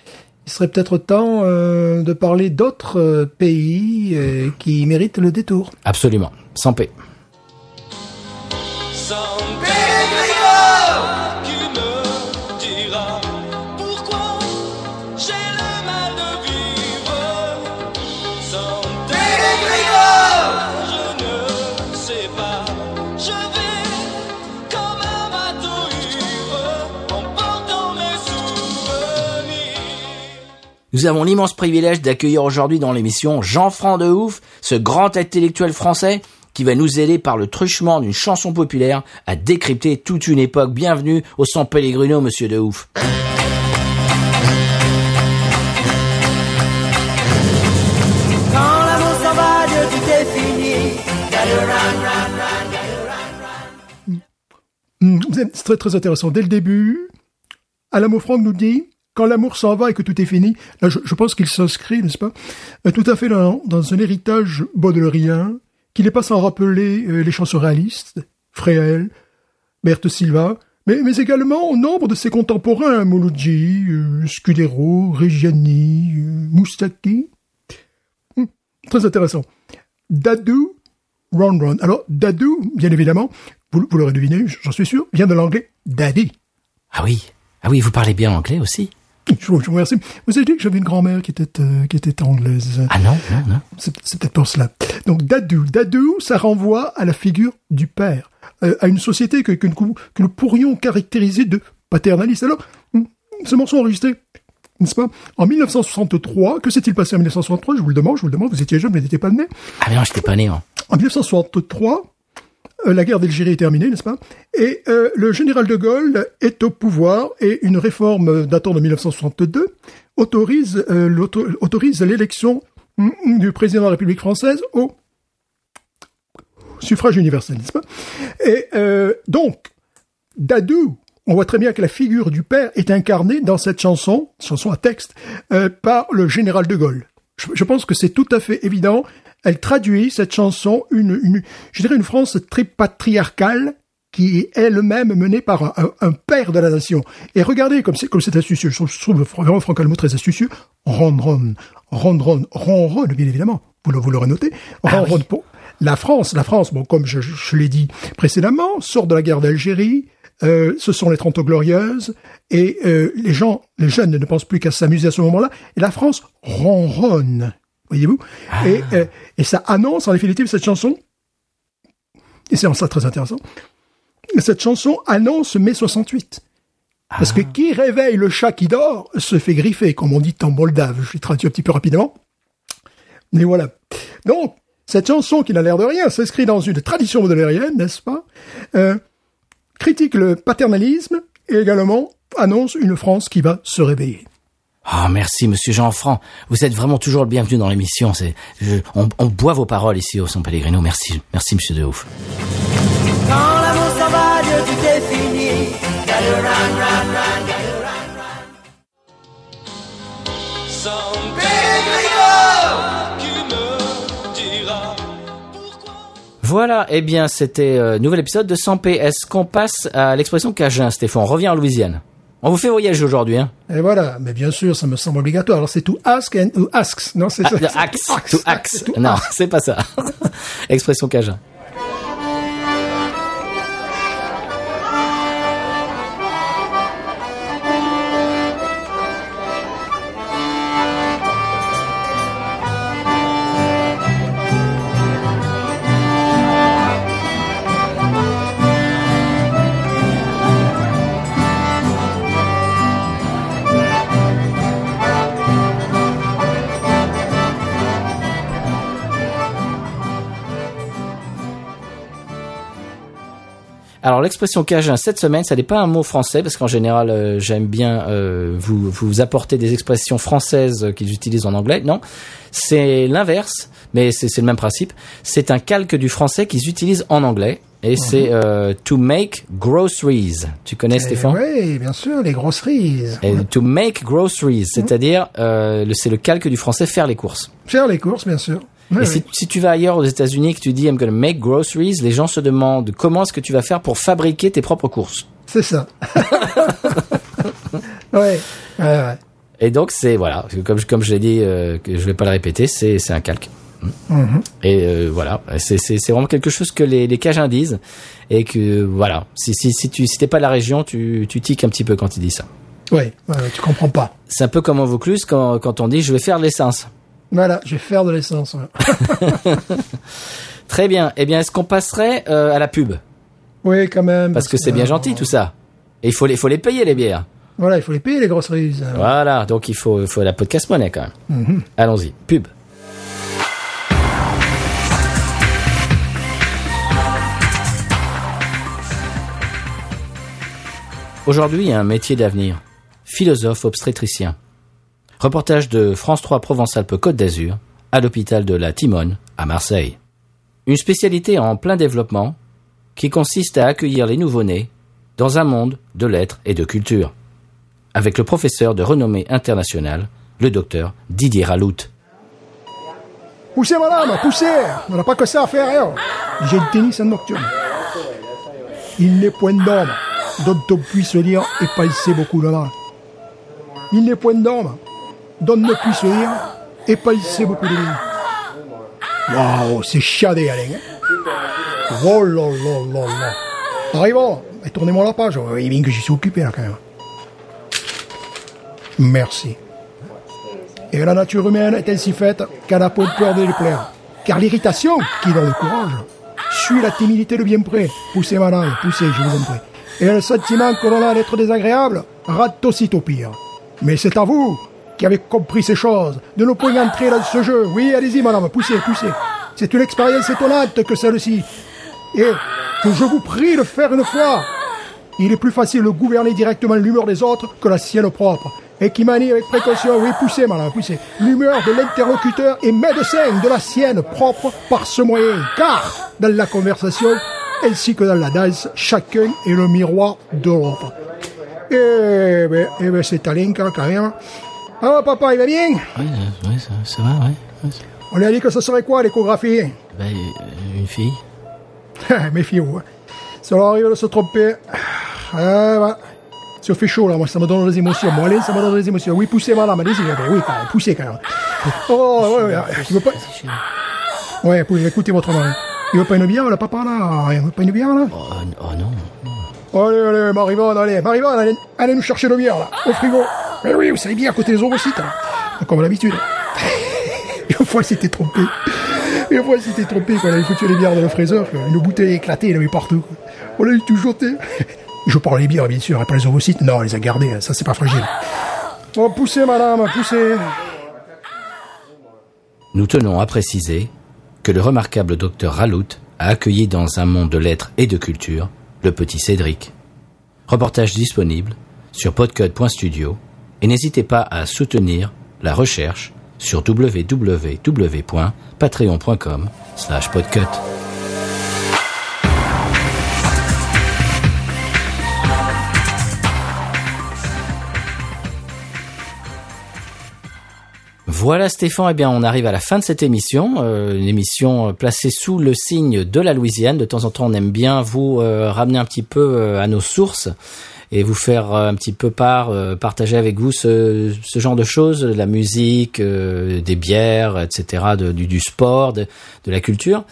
il serait peut-être temps euh, de parler d'autres pays qui méritent le détour. Absolument. Sans paix. Nous avons l'immense privilège d'accueillir aujourd'hui dans l'émission Jean-Franc de Ouf, ce grand intellectuel français qui va nous aider par le truchement d'une chanson populaire à décrypter toute une époque. Bienvenue au San Pellegrino, monsieur de Ouf. Fini. Hmm, C'est très très intéressant. Dès le début, Alamo Franck nous dit quand l'amour s'en va et que tout est fini. Là, je, pense qu'il s'inscrit, n'est-ce pas, euh, tout à fait dans, dans un héritage baudelairien qui n'est pas sans rappeler euh, les chansons réalistes, Fréhel, Berthe Silva, mais, également au nombre de ses contemporains, Mouloudji, euh, Scudero, Reggiani, Moustaki. Hmm, très intéressant. Dadou, Ron Ron. Alors, Dadou, bien évidemment, vous, vous l'aurez deviné, j'en suis sûr, vient de l'anglais Daddy. Ah oui. Ah oui, vous parlez bien anglais aussi Je vous, vous remercie. Vous avez dit que j'avais une grand-mère qui était, euh, qui était anglaise. Ah non, non, non. C'est peut-être pour cela. Donc Dadou, Dadou, ça renvoie à la figure du père, euh, à une société que, que, nous- que nous pourrions caractériser de paternaliste. Alors, hum, ce morceau enregistré, n'est-ce pas, en 1963, que s'est-il passé en 1963 Je vous le demande, je vous le demande, vous étiez jeune, mais n'étiez pas né. Ah mais non, j'étais pas né. hein. En 1963, euh, la guerre d'Algérie est terminée, n'est-ce pas? Et euh, le général de Gaulle est au pouvoir et une réforme datant de 1962 autorise euh, autorise l'élection mm, du président de la République française au suffrage universel, n'est-ce pas? Et euh, donc, Dadou, on voit très bien que la figure du père est incarnée dans cette chanson, chanson à texte, euh, par le général de Gaulle. Je pense que c'est tout à fait évident. Elle traduit cette chanson une, une je dirais une France très patriarcale qui est elle-même menée par un, un- un père de la nation. Et regardez comme c'est comme c'est astucieux. Je trouve, vraiment Franck Almo très astucieux. Ron ron, ron ron, ron ron, bien évidemment. Vous, le- vous l'aurez noté. Ron ron pour la France. La France, bon, comme je, je- je l'ai dit précédemment, sort de la guerre d'Algérie. Euh, ce sont les Trente Glorieuses et euh, les gens, les jeunes ne pensent plus qu'à s'amuser à ce moment-là. Et la France ronronne, voyez-vous. Et, euh, et ça annonce en définitive cette chanson. Et c'est en ça très intéressant. Cette chanson annonce mai 68. Parce que qui réveille le chat qui dort se fait griffer, comme on dit en moldave. Je l'ai traduit un petit peu rapidement. Mais voilà. Donc, cette chanson qui n'a l'air de rien s'inscrit dans une tradition baudelairienne, n'est-ce pas? Euh, Critique le paternalisme et également annonce une France qui va se réveiller. Ah merci monsieur Jean-Franc. Vous êtes vraiment toujours le bienvenu dans l'émission. C'est, on, on boit vos paroles ici au San Pellegrino. Merci, merci monsieur de Ouf. Quand l'amour s'en va, Dieu, tout est fini. San Pellegrino qui me dira pourquoi. Voilà, eh bien c'était euh, nouvel épisode de 100p. Est-ce qu'on passe à l'expression cajun, Stéphane? On revient en Louisiane. On vous fait voyager aujourd'hui, hein Et voilà, mais bien sûr, ça me semble obligatoire. Alors c'est to ask and to asks, non C'est ah, ça. axe, to axe. Non, c'est pas ça. (laughs) expression cajun. Alors l'expression cajun cette semaine, ça n'est pas un mot français parce qu'en général euh, j'aime bien euh, vous vous apporter des expressions françaises euh, qu'ils utilisent en anglais. Non, c'est l'inverse, mais c'est c'est le même principe. C'est un calque du français qu'ils utilisent en anglais et c'est euh, to make groceries. Tu connais Stéphane? Oui, bien sûr, les grosseries. Et To make groceries, c'est-à-dire c'est le calque du français faire les courses. Faire les courses, bien sûr. Oui, Et si, oui. si tu vas ailleurs aux États-Unis et que tu dis I'm gonna make groceries, les gens se demandent comment est-ce que tu vas faire pour fabriquer tes propres courses. C'est ça. (laughs) ouais, ouais, ouais. Et donc c'est voilà, comme je- comme je l'ai dit, euh, que je vais pas le répéter, c'est c'est un calque. Et euh, voilà, c'est c'est c'est vraiment quelque chose que les les Cajuns disent et que voilà, si si si tu si t'es pas de la région, tu tu tiques un petit peu quand ils disent ça. Ouais, tu comprends pas. C'est un peu comme en Vaucluse quand quand on dit je vais faire l'essence. Voilà, je vais faire de l'essence. ouais. (laughs) Très bien. Eh bien, est-ce qu'on passerait euh, à la pub? Oui, quand même. Parce que c'est bien euh, gentil tout ça. Et il faut les faut les payer les bières. Voilà, il faut les payer les grosseries. ça. Voilà, donc il faut il faut la podcast monnaie quand même. Allons-y, pub. Aujourd'hui, un métier d'avenir. Philosophe obstétricien. Reportage de France 3 Provence-Alpes-Côte d'Azur à l'hôpital de la Timone à Marseille. Une spécialité en plein développement qui consiste à accueillir les nouveau-nés dans un monde de lettres et de culture avec le professeur de renommée internationale, le docteur Didier Ralout. Poussez, madame, poussez On n'a pas que ça à faire, hein. J'ai le tennis en nocturne. Il n'est point d'homme dont on puisse lire et penser beaucoup mal. Il n'est point d'homme dont ne puisse lire et penser beaucoup de mal. Waouh, c'est chiadé, Alain. hein. Oh là là là là. Arrivons, et tournez-moi la page. Oui, bien que j'y suis occupé, là, quand même. Merci. Et la nature humaine est ainsi faite qu'elle n'a pas peur de les plaire. Car l'irritation, qui donne le courage, suit la timidité de bien près. Poussez, madame, poussez, je vous en prie. Et le sentiment que l'on a d'être désagréable rate aussitôt pire. Mais c'est à vous, qui avez compris ces choses, ne point entrer dans ce jeu. Oui, allez-y, madame, poussez, poussez. C'est une expérience étonnante que celle-ci. Et que je vous prie de faire une fois. Il est plus facile de gouverner directement l'humeur des autres que la sienne propre. Et qui manie avec précaution, oui, poussez, madame, poussez, l'humeur de l'interlocuteur et médecin de la sienne propre par ce moyen. Car, dans la conversation, ainsi que dans la danse, chacun est le miroir de l'autre. Eh ben, eh ben, c'est Alinka, quand même. Ah, papa, il va bien? Oui, oui ça, ça va, oui. On lui a dit que ce serait quoi, l'échographie? Ben, une fille. (laughs) Méfiez-vous. hein. Ça leur arrive de se tromper. Ah, voilà. Ça fait chaud, là. Moi, ça me donne des émotions. Moi, allez, ça me donne des émotions. Oui, poussez, madame. Allez-y. eh ben Oui, quand même. Poussez, quand même. (laughs) Oh, ouais, ouais. Il veut pas... Ouais, écoutez votre mari. Il veut pas une bière, le papa, là? Il veut pas une bière, là? Oh, oh non. Allez, allez, Marivonne, allez. Marivonne, allez, allez nous chercher de bière, là. Au frigo. Mais oui, vous savez bien, à côté des ovocytes, là. Comme d'habitude. (laughs) Une fois, il s'était trompé. Une fois, il s'était trompé quand on avait foutu les bières dans le fraiseur. Une bouteille éclatée, il avait partout. On l'a eu tout jeté. (laughs) Je parle des bières, bien sûr, et pas les ovocytes. Non, on les a gardés, hein, ça, c'est pas fragile. Oh, poussez, madame, poussez. Nous tenons à préciser que le remarquable docteur Ralout a accueilli dans un monde de lettres et de culture le petit Cédric. Reportage disponible sur podcut.studio et n'hésitez pas à soutenir la recherche sur www.patreon.com slash podcut. Voilà Stéphane, eh bien on arrive à la fin de cette émission, euh, une émission euh, placée sous le signe de la Louisiane. De temps en temps, on aime bien vous euh, ramener un petit peu à nos sources et vous faire un petit peu part, partager avec vous ce, genre de choses, de la musique, des bières, etc., du, sport, de la culture.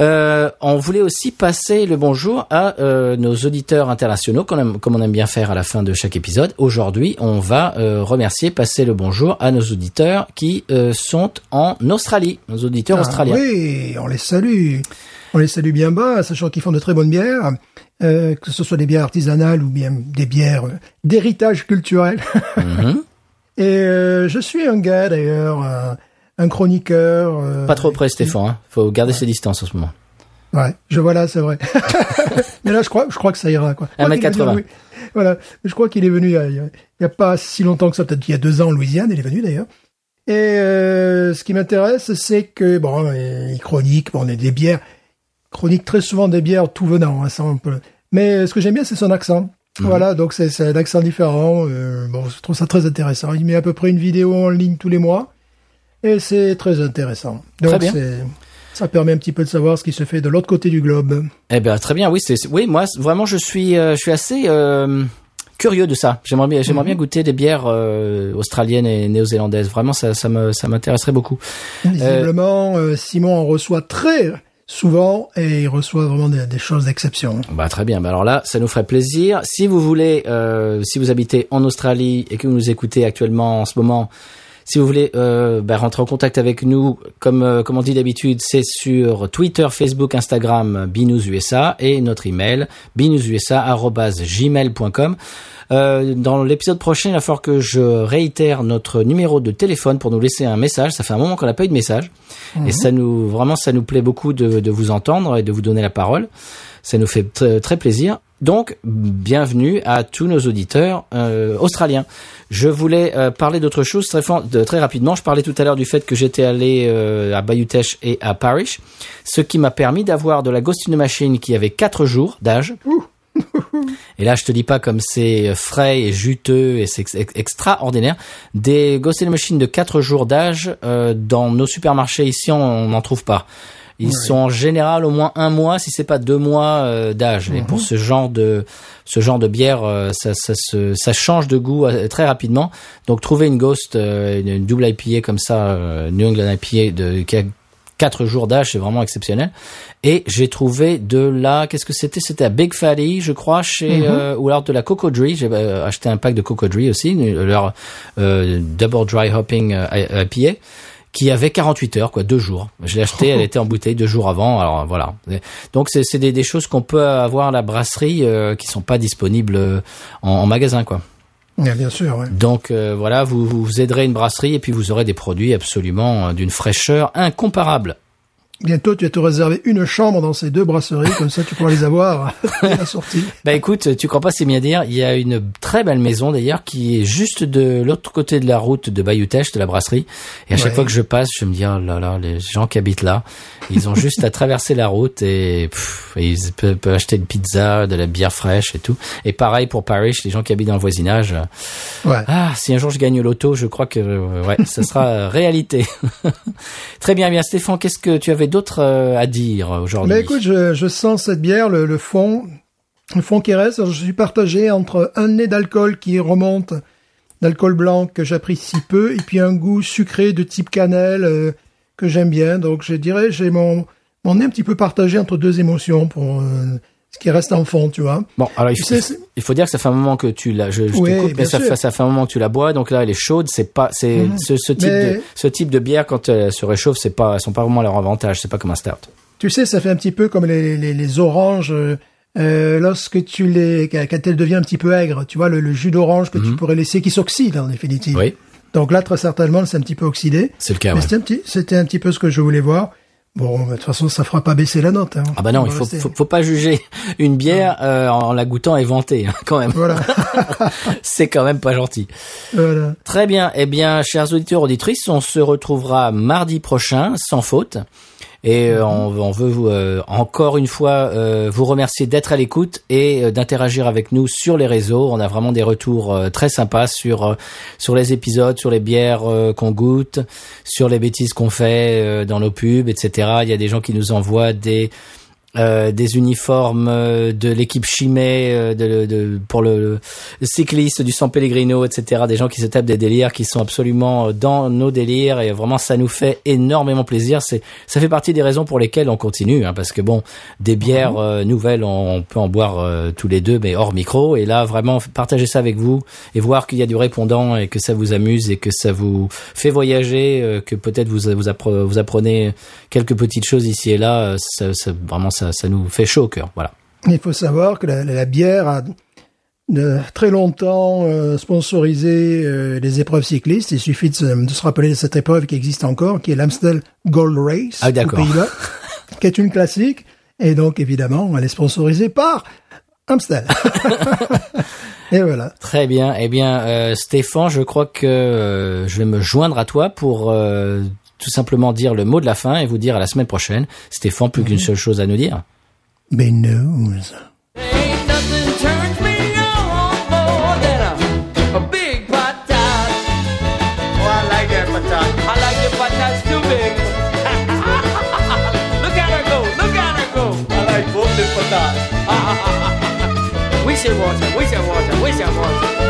Euh, on voulait aussi passer le bonjour à euh, nos auditeurs internationaux, comme on, aime, comme on aime bien faire à la fin de chaque épisode. Aujourd'hui, on va euh, remercier, passer le bonjour à nos auditeurs qui euh, sont en Australie, nos auditeurs Ah, australiens. oui, on les salue. On les salue bien bas, sachant qu'ils font de très bonnes bières, euh, que ce soit des bières artisanales ou bien des bières euh, d'héritage culturel. Mhm. (laughs) Et euh, je suis un gars d'ailleurs, un, chroniqueur. euh, Pas trop près, Stéphane. Hein. Faut garder ses distances en ce moment. Ouais, je vois là, c'est vrai. (laughs) Mais là, je crois, je crois que ça ira quoi. Je crois qu'il est 1m80. venu- Voilà, je crois qu'il est venu il y, a, il y a- a pas si longtemps que ça, peut-être il y a deux ans en Louisiane, il est venu d'ailleurs. Et euh, ce qui m'intéresse, c'est que bon, il chronique, bon, on est des bières, chronique très souvent des bières tout venant, hein, ça on peut. Mais ce que j'aime bien, c'est son accent. Voilà, donc c'est c'est un accent différent. euh, bon, je trouve ça très intéressant. Il met à peu près une vidéo en ligne tous les mois, et c'est très intéressant. Donc Très bien. ça permet un petit peu de savoir ce qui se fait de l'autre côté du globe. Eh ben très bien, oui, c'est oui, moi vraiment je suis euh, je suis assez euh, curieux de ça. J'aimerais bien, Mhm. j'aimerais bien goûter des bières euh, australiennes et néo-zélandaises. Vraiment, ça, ça me, ça m'intéresserait beaucoup. Visiblement, Simon en reçoit très souvent et il reçoit vraiment des, des choses d'exception. Bah très bien. Bah, alors là, ça nous ferait plaisir. Si vous voulez, euh, si vous habitez en Australie et que vous nous écoutez actuellement en ce moment, si vous voulez euh, bah, rentrer en contact avec nous, comme euh, comme on dit d'habitude, c'est sur Twitter, Facebook, Instagram, binoususa et notre email binoususa@gmail.com. Euh, dans l'épisode prochain, il va falloir que je réitère notre numéro de téléphone pour nous laisser un message. Ça fait un moment qu'on n'a pas eu de message. Et ça nous, vraiment, ça nous plaît beaucoup de, de vous entendre et de vous donner la parole. Ça nous fait tr- très plaisir. Donc, bienvenue à tous nos auditeurs euh, australiens. Je voulais euh, parler d'autre chose très, de- très rapidement. Je parlais tout à l'heure du fait que j'étais allé euh, à Bayutech et à Parish, ce qui m'a permis d'avoir de la Ghost in the Machine qui avait 4 jours d'âge. (laughs) Et là, je te dis pas comme c'est frais et juteux et c'est ex- ex- extraordinaire. Des Ghost in the Machine de 4 jours d'âge, euh, dans nos supermarchés ici, on n'en trouve pas. Ils sont en général au moins un mois, si c'est pas deux mois euh, d'âge. Et pour ce genre de ce genre de bière, euh, ça, ça, se, ça change de goût euh, très rapidement. Donc trouver une Ghost, euh, une, une double IPA comme ça, euh, New England IPA de qui a quatre jours d'âge, c'est vraiment exceptionnel. Et j'ai trouvé de la, qu'est-ce que c'était? C'était à Big Fatty, je crois, chez euh, ou alors de la Cocodrie. J'ai acheté un pack de Cocodrie aussi, leur euh, Double Dry Hopping IPA qui avait 48 heures, quoi, deux jours. Je l'ai acheté, elle était en bouteille deux jours avant. Alors voilà. Donc c'est des, des choses qu'on peut avoir à la brasserie euh, qui sont pas disponibles euh, en, en magasin, quoi. Bien sûr, ouais. Donc euh, voilà, vous, vous aiderez une brasserie et puis vous aurez des produits absolument euh, d'une fraîcheur incomparable. Bientôt, tu vas te réserver une chambre dans ces deux brasseries, comme ça tu pourras les avoir (laughs) à la sortie. Bah écoute, tu crois pas c'est bien dire, il y a une très belle maison d'ailleurs qui est juste de l'autre côté de la route de Bayutech, de la brasserie. Et à chaque fois que je passe, je me dis, oh là là, les gens qui habitent là, ils ont juste à (laughs) traverser la route et, pff, et ils peuvent, peuvent acheter une pizza, de la bière fraîche et tout. Et pareil pour Paris, les gens qui habitent dans le voisinage. Ouais. Ah, si un jour je gagne l'auto, je crois que ouais, ça sera (laughs) réalité. Très bien, bien Stéphane, qu'est-ce que tu avais d'autre euh, à dire aujourd'hui? Mais écoute, je, sens cette bière, le, fond, le fond qui reste. Je suis partagé entre un nez d'alcool qui remonte, d'alcool blanc que j'apprécie peu, et puis un goût sucré de type cannelle euh, que j'aime bien. Donc je dirais, j'ai mon, mon nez un petit peu partagé entre deux émotions pour euh, ce qui reste en fond, tu vois. Bon, alors il Tu faut, sais, c'est- il faut dire que ça fait un moment que tu la, je, je Oui, te coupe, mais ça sûr. fait, ça fait un moment que tu la bois, donc là elle est chaude, c'est pas, c'est ce, ce type Mais- de, ce type de bière quand elle se réchauffe, c'est pas, elles sont pas vraiment à leur avantage, c'est pas comme un stout. Tu sais, ça fait un petit peu comme les, les, les oranges. euh, euh, lorsque tu les, quand elle devient un petit peu aigre, tu vois, le, le jus d'orange que tu pourrais laisser, qui s'oxyde en définitive. Mhm. Oui, Donc là, très certainement, c'est un petit peu oxydé. c'est le cas. Mais ouais. c'était un petit, c'était un petit peu ce que je voulais voir. Bon, de toute façon, ça fera pas baisser la note. Hein. Ah bah non, On il faut, faut, faut pas juger (laughs) une bière euh, en la goûtant éventée, hein, quand même. Voilà, (laughs) c'est quand même pas gentil. voilà. Très bien. Eh bien, chers auditeurs, auditrices, on se retrouvera mardi prochain, sans faute. Et euh, on, veut euh, encore une fois euh, vous remercier d'être à l'écoute et d'interagir avec nous sur les réseaux. On a vraiment des retours très sympas sur sur les épisodes, sur les bières qu'on goûte, sur les bêtises qu'on fait dans nos pubs, etc. Il y a des gens qui nous envoient des euh, des uniformes euh, de l'équipe Chimay euh, de, de, pour le, le cycliste du San Pellegrino, etc. Des gens qui se tapent des délires qui sont absolument euh, dans nos délires et vraiment ça nous fait énormément plaisir. C'est ça fait partie des raisons pour lesquelles on continue, hein, parce que bon, des bières euh, nouvelles, on, on peut en boire euh, tous les deux, mais hors micro. Et là, vraiment partager ça avec vous et voir qu'il y a du répondant et que ça vous amuse et que ça vous fait voyager, euh, que peut-être vous vous, appre- vous apprenez quelques petites choses ici et là. euh, Ça, ça- vraiment, ça, ça nous fait chaud au cœur. Voilà. Il faut savoir que la, la bière a de très longtemps euh, sponsorisé euh, les épreuves cyclistes. Il suffit de se, de se rappeler de cette épreuve qui existe encore, qui est l'Amstel Gold Race Ah, aux. Pays-Bas, (laughs) qui est une classique. Et donc, évidemment, elle est sponsorisée par Amstel. (laughs) et voilà. Très bien. Eh bien, euh, Stéphane, je crois que euh, je vais me joindre à toi pour euh, tout simplement dire le mot de la fin et vous dire à la semaine prochaine. Stéphane, plus qu'une seule chose à nous dire. News. (laughs)